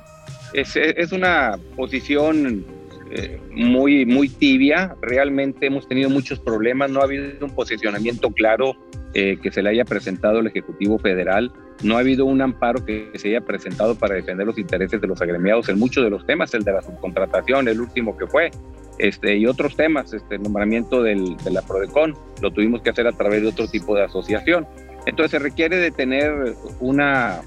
es, es, una posición eh, muy, muy tibia. Realmente hemos tenido muchos problemas, no ha habido un posicionamiento claro eh, que se le haya presentado al Ejecutivo Federal, no ha habido un amparo que se haya presentado para defender los intereses de los agremiados en muchos de los temas, el de la subcontratación, el último que fue, este, y otros temas, este, el nombramiento del, de la PRODECON, lo tuvimos que hacer a través de otro tipo de asociación. Entonces se requiere de tener una,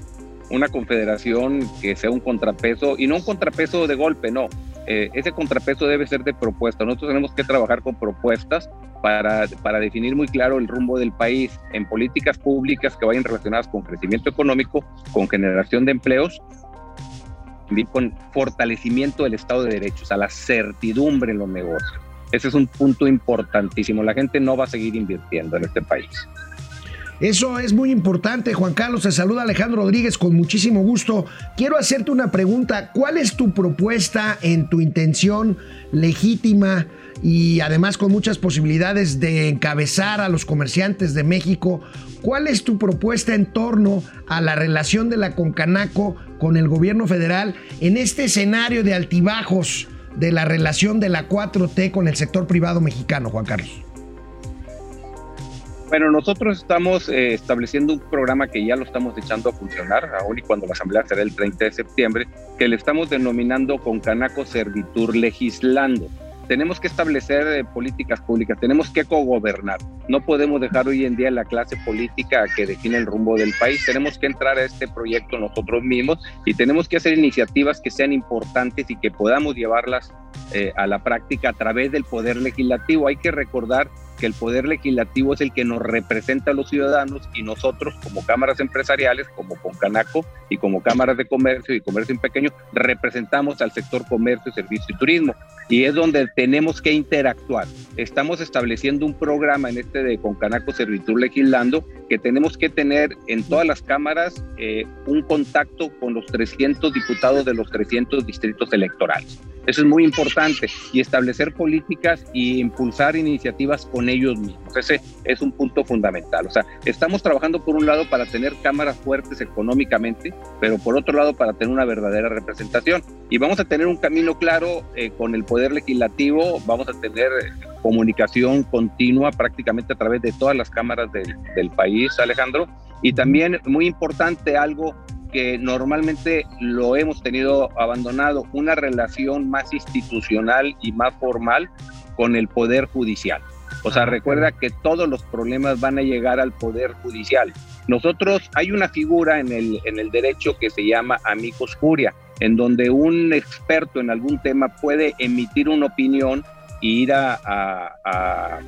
una confederación que sea un contrapeso, y no un contrapeso de golpe, no. Eh, ese contrapeso debe ser de propuesta. Nosotros tenemos que trabajar con propuestas para, para definir muy claro el rumbo del país en políticas públicas que vayan relacionadas con crecimiento económico, con generación de empleos con fortalecimiento del Estado de Derecho, o sea, la certidumbre en los negocios. Ese es un punto importantísimo. La gente no va a seguir invirtiendo en este país. Eso es muy importante, Juan Carlos. Te saluda Alejandro Rodríguez con muchísimo gusto. Quiero hacerte una pregunta. ¿Cuál es tu propuesta en tu intención legítima y además con muchas posibilidades de encabezar a los comerciantes de México? ¿Cuál es tu propuesta en torno a la relación de la Concanaco con el gobierno federal en este escenario de altibajos de la relación de la 4T con el sector privado mexicano, Juan Carlos? Bueno, nosotros estamos eh, estableciendo un programa que ya lo estamos echando a funcionar, aún y cuando la asamblea será el 30 de septiembre, que le estamos denominando con Canaco Servitur Legislando. Tenemos que establecer eh, políticas públicas, tenemos que cogobernar. No podemos dejar hoy en día la clase política que define el rumbo del país. Tenemos que entrar a este proyecto nosotros mismos y tenemos que hacer iniciativas que sean importantes y que podamos llevarlas eh, a la práctica a través del poder legislativo. Hay que recordar que el poder legislativo es el que nos representa a los ciudadanos y nosotros como cámaras empresariales, como Concanaco y como cámaras de comercio y comercio en pequeño, representamos al sector comercio, servicio y turismo. Y es donde tenemos que interactuar. Estamos estableciendo un programa en este de Concanaco Servitur Legislando que tenemos que tener en todas las cámaras eh, un contacto con los 300 diputados de los 300 distritos electorales. Eso es muy importante y establecer políticas y impulsar iniciativas con ellos mismos. Ese es un punto fundamental. O sea, estamos trabajando por un lado para tener cámaras fuertes económicamente, pero por otro lado para tener una verdadera representación. Y vamos a tener un camino claro eh, con el poder legislativo, vamos a tener comunicación continua prácticamente a través de todas las cámaras del, del país, Alejandro. Y también muy importante algo que normalmente lo hemos tenido abandonado, una relación más institucional y más formal con el Poder Judicial. O sea, recuerda que todos los problemas van a llegar al Poder Judicial. Nosotros, hay una figura en el, en el derecho que se llama amicus curia, en donde un experto en algún tema puede emitir una opinión e ir a, a, a,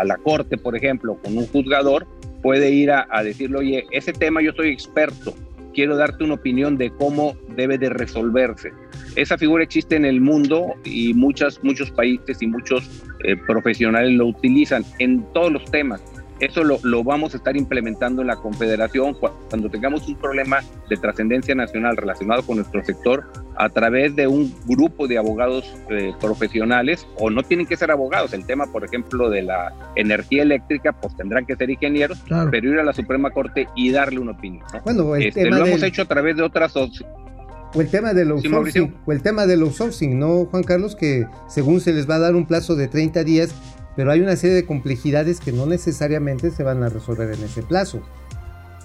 a, la corte, por ejemplo, con un juzgador, puede ir a, decirle, oye, ese tema yo soy experto, quiero darte una opinión de cómo debe de resolverse. Esa figura existe en el mundo y muchas, muchos países y muchos eh, profesionales lo utilizan en todos los temas. Eso lo, lo, vamos a estar implementando en la Confederación cuando tengamos un problema de trascendencia nacional relacionado con nuestro sector a través de un grupo de abogados eh, profesionales, o no tienen que ser abogados. El tema, por ejemplo, de la energía eléctrica, pues tendrán que ser ingenieros, claro. pero ir a la Suprema Corte y darle una opinión. ¿no? Bueno, el este, tema lo del... hemos hecho a través de otras o el tema del outsourcing, o el tema del outsourcing, ¿no, Juan Carlos? Que según se les va a dar un plazo de 30 días, pero hay una serie de complejidades que no necesariamente se van a resolver en ese plazo.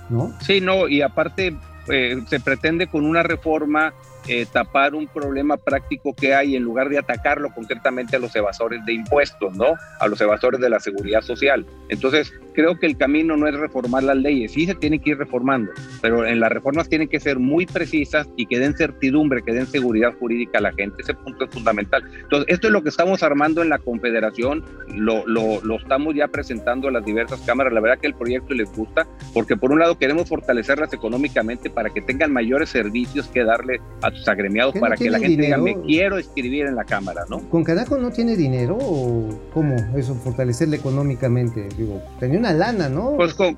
¿no? Sí, no, y aparte eh, se pretende con una reforma eh, tapar un problema práctico que hay en lugar de atacarlo concretamente a los evasores de impuestos, ¿no? A los evasores de la seguridad social. Entonces, creo que el camino no es reformar las leyes, sí se tienen que ir reformando, pero en las reformas tienen que ser muy precisas y que den certidumbre, que den seguridad jurídica a la gente. Ese punto es fundamental. Entonces, esto es lo que estamos armando en la Confederación, lo, lo, lo estamos ya presentando a las diversas cámaras. La verdad que el proyecto les gusta, porque por un lado queremos fortalecerlas económicamente para que tengan mayores servicios que darle a sus agremiados, ¿Qué no para que la gente diga, me quiero escribir en la Cámara, ¿no? ¿Con Canaco no tiene dinero o cómo eso, fortalecerle económicamente? Digo, tenía una lana, ¿no? Pues con,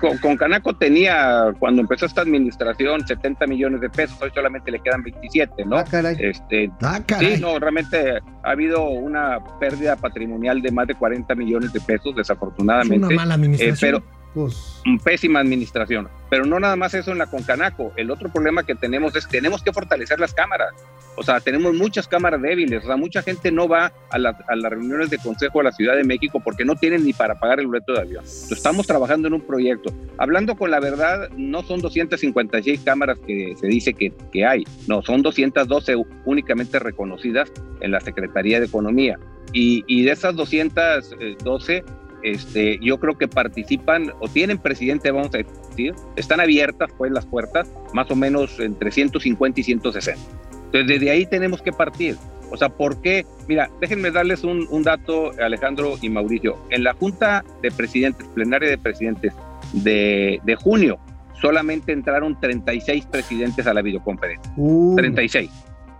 con, con Canaco tenía, cuando empezó esta administración, 70 millones de pesos, hoy solamente le quedan 27, ¿no? Ah, caray. Este, Ah, caray. Sí, no, realmente ha habido una pérdida patrimonial de más de 40 millones de pesos, es una desafortunadamente. mala Eh, administración. pero Pues, pésima administración. Pero no nada más eso en la Concanaco. El otro problema que tenemos es tenemos que fortalecer las cámaras. O sea, tenemos muchas cámaras débiles. O sea, mucha gente no va a, la- a las reuniones de consejo de la Ciudad de México porque no tienen ni para pagar el boleto de avión. Entonces, estamos trabajando en un proyecto. Hablando con la verdad, no son 256 cámaras que se dice que, que hay. No, son 212 únicamente reconocidas en la Secretaría de Economía. Y, y de esas 212, este, yo creo que participan o tienen presidente, vamos a decir, están abiertas pues las puertas, más o menos entre 150 y 160. Entonces desde ahí tenemos que partir. O sea, ¿por qué? Mira, déjenme darles un, un dato, Alejandro y Mauricio. En la Junta de Presidentes, plenaria de presidentes de, de junio, solamente entraron 36 presidentes a la videoconferencia. uh, 36.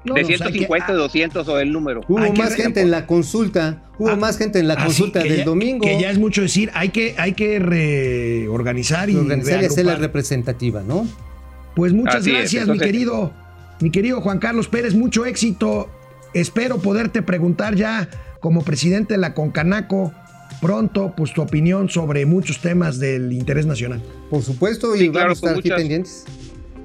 No, de no, o sea, 150, que- 200 o el número. hubo que más gente en la consulta, hubo Ah, más gente en la consulta del ya- domingo. Que ya es mucho decir, hay que, hay que reorganizar y organizar y hacer la representativa, ¿no? Pues muchas Así es, gracias, entonces- mi querido, mi querido Juan Carlos Pérez, mucho éxito. Espero poderte preguntar ya como presidente de la Concanaco pronto, pues tu opinión sobre muchos temas del interés nacional. Por supuesto, y Sí, claro, vamos a estar aquí pendientes.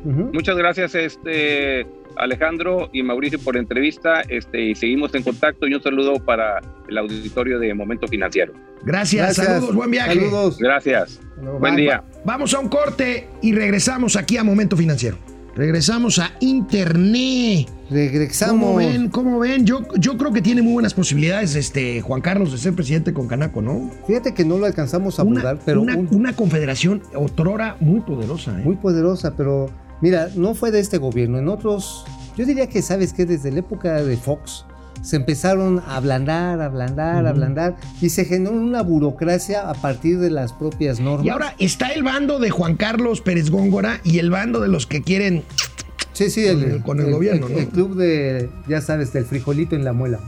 Muchas gracias, este Alejandro y Mauricio por entrevista. Este, y seguimos en contacto y un saludo para el auditorio de Momento Financiero. Gracias, Gracias. saludos, buen viaje. Saludos. Gracias. Buen día. Vamos a un corte y regresamos aquí a Momento Financiero. Regresamos a Internet. Regresamos. ¿Cómo ven? ¿Cómo ven? Yo, yo creo que tiene muy buenas posibilidades este Juan Carlos de ser presidente con Canaco, ¿no? Fíjate que no lo alcanzamos a abordar, pero una, un- una confederación otrora muy poderosa. ¿eh? muy poderosa, pero mira, no fue de este gobierno. En otros, yo diría que sabes que desde la época de Fox se empezaron a ablandar, ablandar, ablandar y se generó una burocracia a partir de las propias normas. Y ahora está el bando de Juan Carlos Pérez Góngora y el bando de los que quieren. sí, sí, con el- con el gobierno, el, ¿no? el club de, ya sabes, del frijolito en la muela.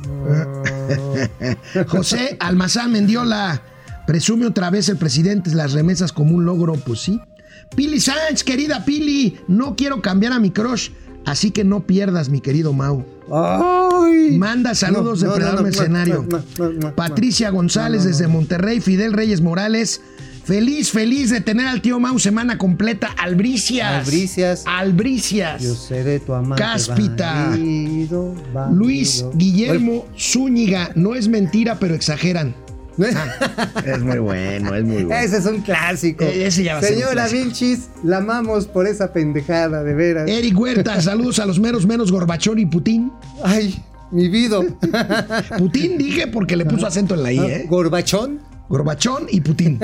José Almazán Mendiola presume otra vez el presidente las remesas como un logro, pues sí. Pili Sánchez, querida Pili, no quiero cambiar a mi crush, así que no pierdas, mi querido Mau. ¡Ay! Manda saludos No, de Predador no, no, Mercenario. no, no, no, no, Patricia. González No, no, desde. Monterrey, Fidel Reyes Morales. Feliz, feliz de tener al tío Mau semana completa. Albricias. Albricias. Albricias. Yo seré tu amante. Cáspita. bandido, bandido. Luis Guillermo Zúñiga. No es mentira, pero exageran. Oye, Es muy bueno, es muy Ese es un clásico. Ese ya va a ser un Señora. Vilchis, la amamos por esa pendejada, de veras. Eric Huerta, saludos a los meros menos Gorbachón y Putin. Ay, mi vida. Putin dije porque le puso acento en la I, ¿eh? Gorbachón. Gorbachón y Putin.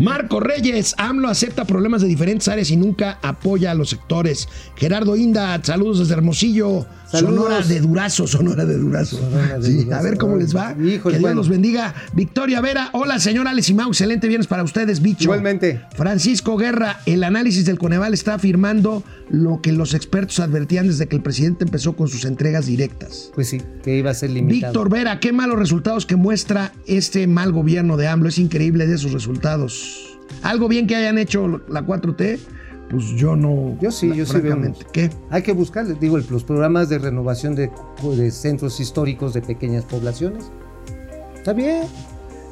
Marco Reyes, AMLO acepta problemas de diferentes áreas y nunca apoya a los sectores. Gerardo Inda, saludos desde Hermosillo. Saludos. Sonora de Durazo, Sonora de Durazo. Sonora de Sí, Durazo. A ver cómo les va. Híjole, que Dios bueno. los bendiga. Victoria Vera, hola señor Alex y Mau, excelente viernes para ustedes, bicho. Igualmente. Francisco Guerra, el análisis del Coneval está afirmando lo que los expertos advertían desde que el presidente empezó con sus entregas directas. Pues sí, que iba a ser limitado. Víctor Vera, qué malos resultados que muestra este mal gobierno de AMLO. Es increíble de esos resultados. Algo bien que hayan hecho la 4T, pues yo no. Yo sí, yo sí. ¿Qué? Hay que buscarle, digo, los programas de renovación de, de centros históricos de pequeñas poblaciones. Está bien.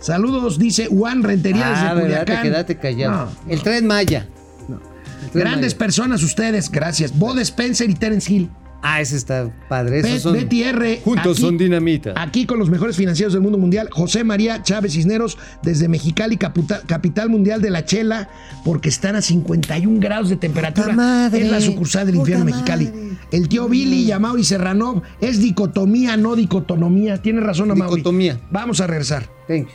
Saludos, dice Juan Rentería Ah, desde. Culiacán. Te quedaste callado. No, el tren Maya. El Tren Grandes Maya. personas ustedes, gracias. Bob Spencer y Terence Hill. Ah, ese está padre. Bet- son, BTR. juntos aquí- son dinamita. Aquí con los mejores financieros del mundo mundial, José María Chávez Cisneros, desde Mexicali, caputa- capital mundial de la chela, porque están a 51 grados de temperatura. Es la sucursal del ¡Puta infierno Mexicali. El tío Billy, Yamauri Serranov, es dicotomía, no dicotonomía. Tiene razón, Amauri. Dicotomía. Vamos a regresar.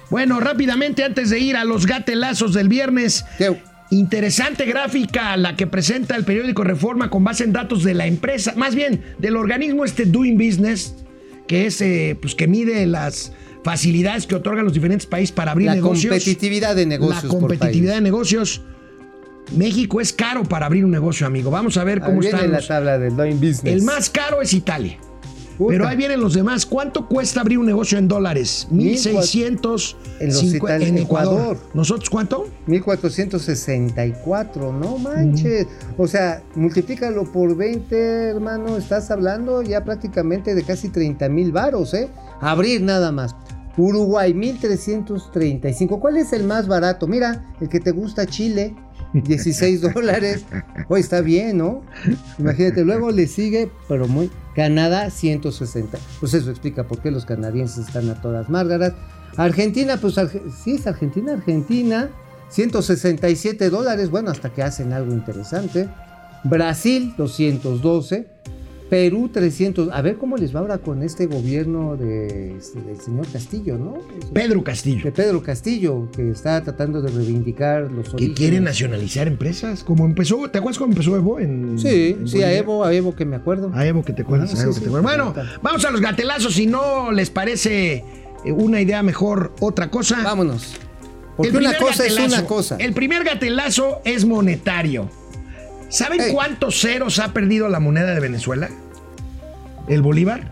Bueno, rápidamente, antes de ir a los gatelazos del viernes. Teo. Interesante gráfica la que presenta el periódico Reforma con base en datos de la empresa, más bien del organismo este Doing Business, que es eh, pues que mide las facilidades que otorgan los diferentes países para abrir La negocios. competitividad de negocios La competitividad de negocios. México es caro para abrir un negocio, amigo. Vamos a ver cómo están. la tabla del Doing Business. El más caro es Italia. Puta. Pero ahí vienen los demás. ¿Cuánto cuesta abrir un negocio en dólares? Mil 1600 En en Ecuador. Ecuador. ¿Nosotros cuánto? 1464, no manches. O sea, multiplícalo por 20, hermano. Estás hablando ya prácticamente de casi 30 mil varos, ¿eh? Abrir nada más. Uruguay, 1335. ¿Cuál es el más barato? Mira, el que te gusta, Chile, 16 dólares. Hoy está bien, ¿no? Imagínate, luego le sigue, pero muy. Canadá, 160. Pues eso explica por qué los canadienses están a todas márgaras. Argentina, pues Arge- sí es Argentina, Argentina, 167 dólares, bueno, hasta que hacen algo interesante. Brasil, 212. Perú, 300. A ver cómo les va ahora con este gobierno de, este, del señor Castillo, ¿no? Pedro Castillo. De Pedro Castillo, que está tratando de reivindicar los que orígenes. quiere nacionalizar empresas. Como empezó, ¿te acuerdas cómo empezó Evo? En, Sí, en sí, a? Evo, a Evo que me acuerdo. A Evo, que te acuerdas. Ah, a Evo sí, que te sí, acuerdas. Bueno, vamos a los gatelazos. Si no les parece eh, una idea mejor, otra cosa. Vámonos. Porque El una cosa es una cosa. El primer gatelazo es monetario. ¿Saben Ey. cuántos ceros ha perdido la moneda de Venezuela? ¿El Bolívar?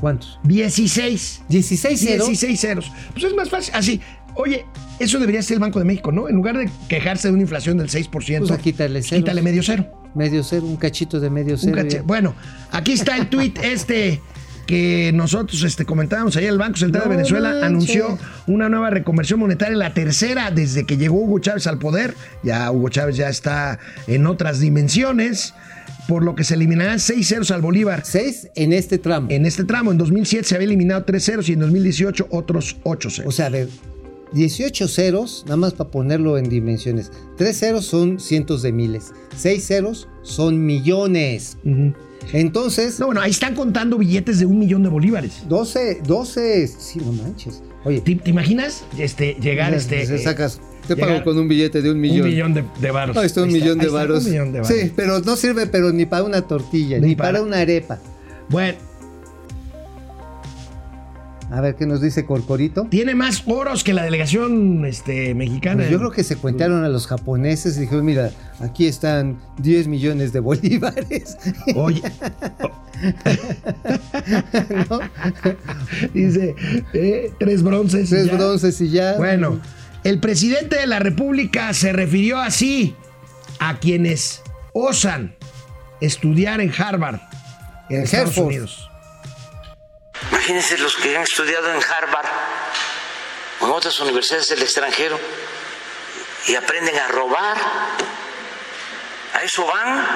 ¿Cuántos? 16. 16 ceros. 16 ceros. Pues es más fácil. Así, oye, eso debería ser el Banco de México, ¿no? En lugar de quejarse de una inflación del 6%, Pues a quitarle ceros. quítale medio cero. Medio cero, un cachito de medio cero. Bueno, aquí está el tuit este que nosotros este, comentábamos ayer. El Banco Central de Venezuela manches. anunció una nueva reconversión monetaria, la tercera desde que llegó Hugo Chávez al poder. Ya Hugo Chávez ya está en otras dimensiones, por lo que se eliminarán seis ceros al Bolívar. Seis en este tramo. En este tramo, en 2007 se había eliminado tres ceros y en 2018 otros ocho ceros. O sea, ver, 18 ceros, nada más para ponerlo en dimensiones. 3 ceros son cientos de miles. 6 ceros son millones. Ujú. Entonces, No, bueno, ahí están contando billetes de un millón de bolívares. 12, 12, sí, no manches. Oye, ¿Te, te imaginas este, llegar este, se eh, sacas, te llegar- pago con un billete de un millón. un millón de, de varos? No, está un millón de varos. Un millón de varos. Sí, pero no sirve pero ni para una tortilla, Ni ni, para... para- una arepa. Bueno, A ver qué nos dice Corcorito. tiene más oros que la delegación este, mexicana. Pues yo creo que se cuentaron a los japoneses y dijeron, mira, aquí están 10 millones de bolívares. Oye, ¿no? dice, eh, tres bronces. y Tres ya. bronces y ya. Bueno, el presidente de la República se refirió así a quienes osan estudiar en Harvard, en En Estados Herford. Unidos. Imagínense los que han estudiado en Harvard o en otras universidades del extranjero y aprenden a robar. ¿A eso van?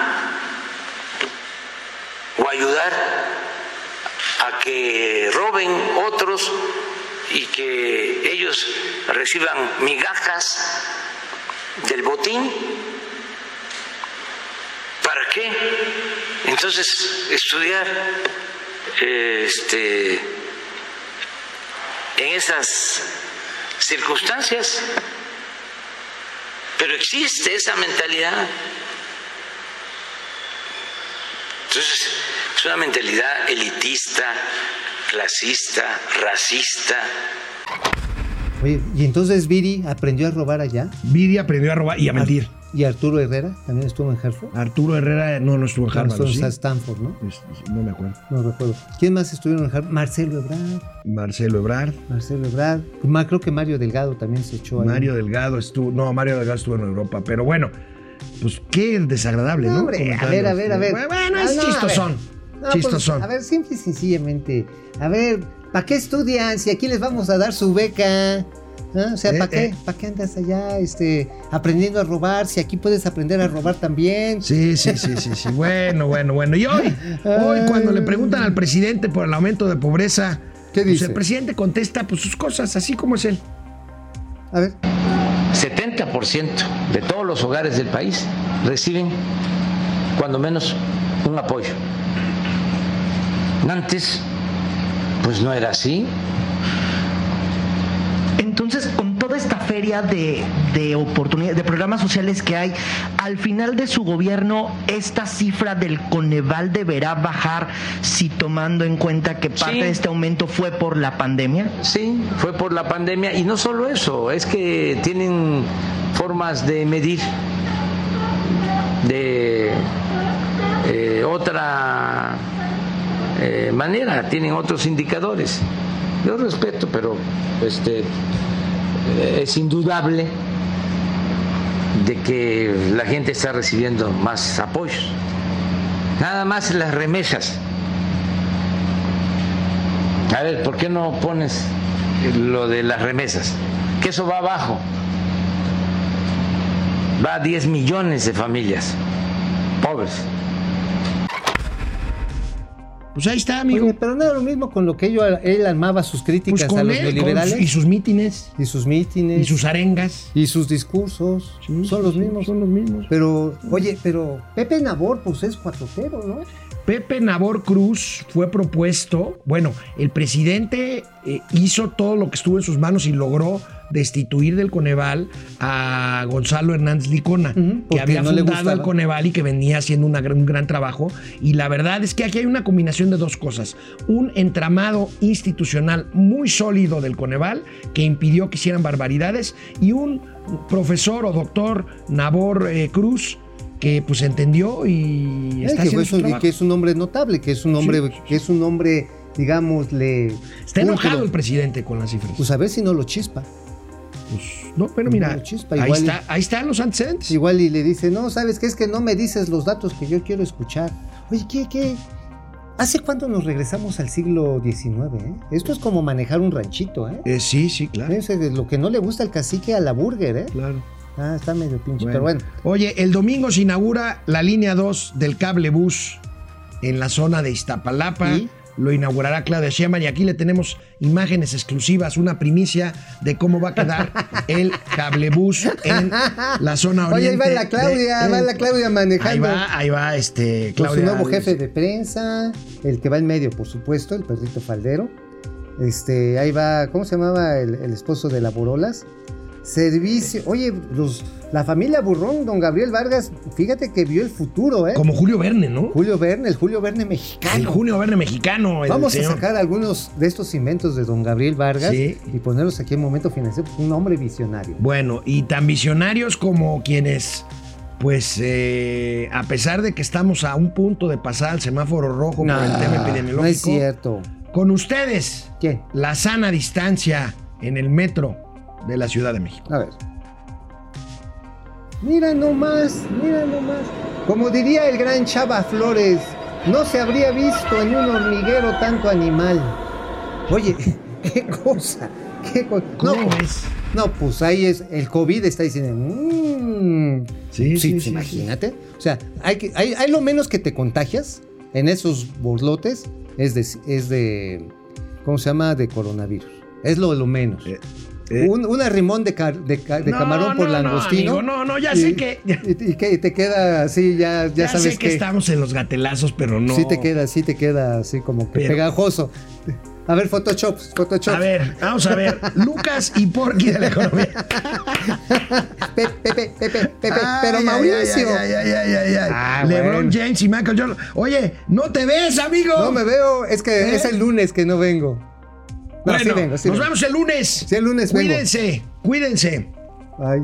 ¿O ayudar a que roben otros y que ellos reciban migajas del botín? ¿Para qué? Entonces, estudiar este, en esas circunstancias. Pero existe esa mentalidad. Entonces, es una mentalidad elitista, clasista, racista. Oye, y entonces Viri aprendió a robar allá. Viri aprendió a robar y a mentir. Y Arturo Herrera también estuvo en Herford. Arturo Herrera no, no estuvo en No, Harvard. estuvo ¿sí? en Stanford, ¿no? Es- es- No me acuerdo. No recuerdo. ¿Quién más estuvieron en Harvard? Marcelo Ebrard. Marcelo Ebrard. Marcelo Ebrard. Creo que Mario Delgado también se echó ahí. Mario Delgado estuvo. No, Mario Delgado estuvo en Europa. Pero bueno, pues qué desagradable, ¿no? No, hombre, a ver, a ver, a ver. Bueno, Ah, es no, chistosón. No, pues, chistosón. a ver, simple y sencillamente. A ver, ¿para qué estudian si aquí les vamos a dar su beca? O sea, Eh, ¿para qué? eh. ¿Para qué andas allá este, aprendiendo a robar? Si aquí puedes aprender a robar también. Sí, sí, sí, sí, sí. Bueno, bueno, bueno. Y hoy, hoy cuando le preguntan al presidente por el aumento de pobreza, ¿Qué pues dice? el presidente contesta pues sus cosas, así como es él. A ver. 70% de todos los hogares del país reciben cuando menos un apoyo. Antes, pues no era así. Entonces, con toda esta feria de, de oportunidades, de programas sociales que hay, al final de su gobierno, esta cifra del Coneval deberá bajar si tomando en cuenta que parte Sí. de este aumento fue por la pandemia. Sí, fue por la pandemia y no solo eso, es que tienen formas de medir de eh, otra eh, manera, tienen otros indicadores. Yo respeto, pero este es indudable de que la gente está recibiendo más apoyos. Nada más las remesas. A ver, ¿por qué no pones lo de las remesas? Que eso va abajo. Va a 10 millones de familias pobres. Pues ahí está, amigo. Oye, pero no era lo mismo con lo que ello- él armaba sus críticas Pues a los él, neoliberales. y sus mítines, y sus mítines. y sus arengas. y sus discursos. Sí, son los sí, mismos. Son los mismos. Pero, oye, pero Pepe Nabor, pues es cuatrotero, ¿no? Pepe Nabor Cruz fue propuesto, bueno, el presidente eh, hizo todo lo que estuvo en sus manos y logró destituir del Coneval a Gonzalo Hernández Licona, que había no le fundado el Coneval y que venía haciendo una un gran trabajo. Y la verdad es que aquí hay una combinación de dos cosas. Un entramado institucional muy sólido del Coneval que impidió que hicieran barbaridades y un profesor o doctor Nabor eh, Cruz que pues entendió y Eh, está que, haciendo fue su su- y trabajo. que es un hombre notable, que es un hombre, Sí, sí, que es un hombre, digámosle. Está enojado el presidente con las cifras. Pues a ver si no lo chispa. Pues, no, pero mira, No, chispa, ahí, está, ahí están los antecedentes. Igual y le dice, no, ¿sabes qué? Es que no me dices los datos que yo quiero escuchar. Oye, ¿qué, qué? ¿Hace cuánto nos regresamos al siglo XIX? eh? Esto es como manejar un ranchito, ¿eh? Eh, sí, sí, claro. Es lo que no le gusta al cacique a la burger, ¿eh? claro. Ah, está medio pinche, Bueno. pero bueno. Oye, el domingo se inaugura la línea 2 del cable bus en la zona de Iztapalapa. ¿Y? Lo inaugurará Claudia Sheinbaum y aquí le tenemos imágenes exclusivas, una primicia de cómo va a quedar el cablebús en la zona oriente. Oye, ahí va la Claudia, de- va la Claudia manejando. Ahí va, ahí va este Con su Claudia. nuevo jefe de prensa, el que va en medio, por supuesto, el perrito faldero. Este, ahí va, ¿cómo se llamaba el, el esposo de la Borolas? Servicio. Oye, los, la familia Burrón, don Gabriel Vargas, fíjate que vio el futuro, ¿eh? Como Julio Verne, ¿no? Julio Verne, el Julio Verne El mexicano. Julio Verne mexicano. el Vamos a sacar algunos de estos inventos de don Gabriel Vargas Sí. y ponerlos aquí en Momento Financiero. Un hombre visionario. Bueno, y tan visionarios como quienes, pues, eh, a pesar de que estamos a un punto de pasar al semáforo rojo por el tema epidemiológico, no es cierto. con ustedes, ¿Quién? la sana distancia en el metro de la Ciudad de México. A ver. Mira nomás, mira nomás. Como diría el gran Chava Flores, no se habría visto en un hormiguero tanto animal. Oye, qué cosa, qué cosa. No, ¿Cómo ves? no, pues ahí es, el COVID está diciendo, mmm, Sí, sí, pues sí, imagínate. O sea, hay, que, hay, hay lo menos que te contagias en esos borlotes es de, es de, ¿cómo se llama? De coronavirus. Es lo, lo menos. Eh, eh. Un, un arrimón de, car- de, ca- de No, camarón por no, no, langostino. amigo, no, no, ya y- sé que- Y, que te queda así, ya, ya, Ya, sabes sé que, estamos en los gatelazos, pero no. Sí te queda, sí te queda así como que Pero- pegajoso. A ver, Photoshop, Photoshop. A ver, vamos a ver. Lucas y Porky de la economía. Pepe, Pepe, Pepe, Pepe. Ay, pero ay, Mauricio. ay. Ah, LeBron bueno. James y Michael Jordan. Oye, ¿no te ves, amigo? No me veo, es que ¿Eh? es el lunes que no vengo. No, bueno, sí vengo, sí nos vengo. vemos el lunes. Sí, el lunes vengo. Cuídense, cuídense. Ay.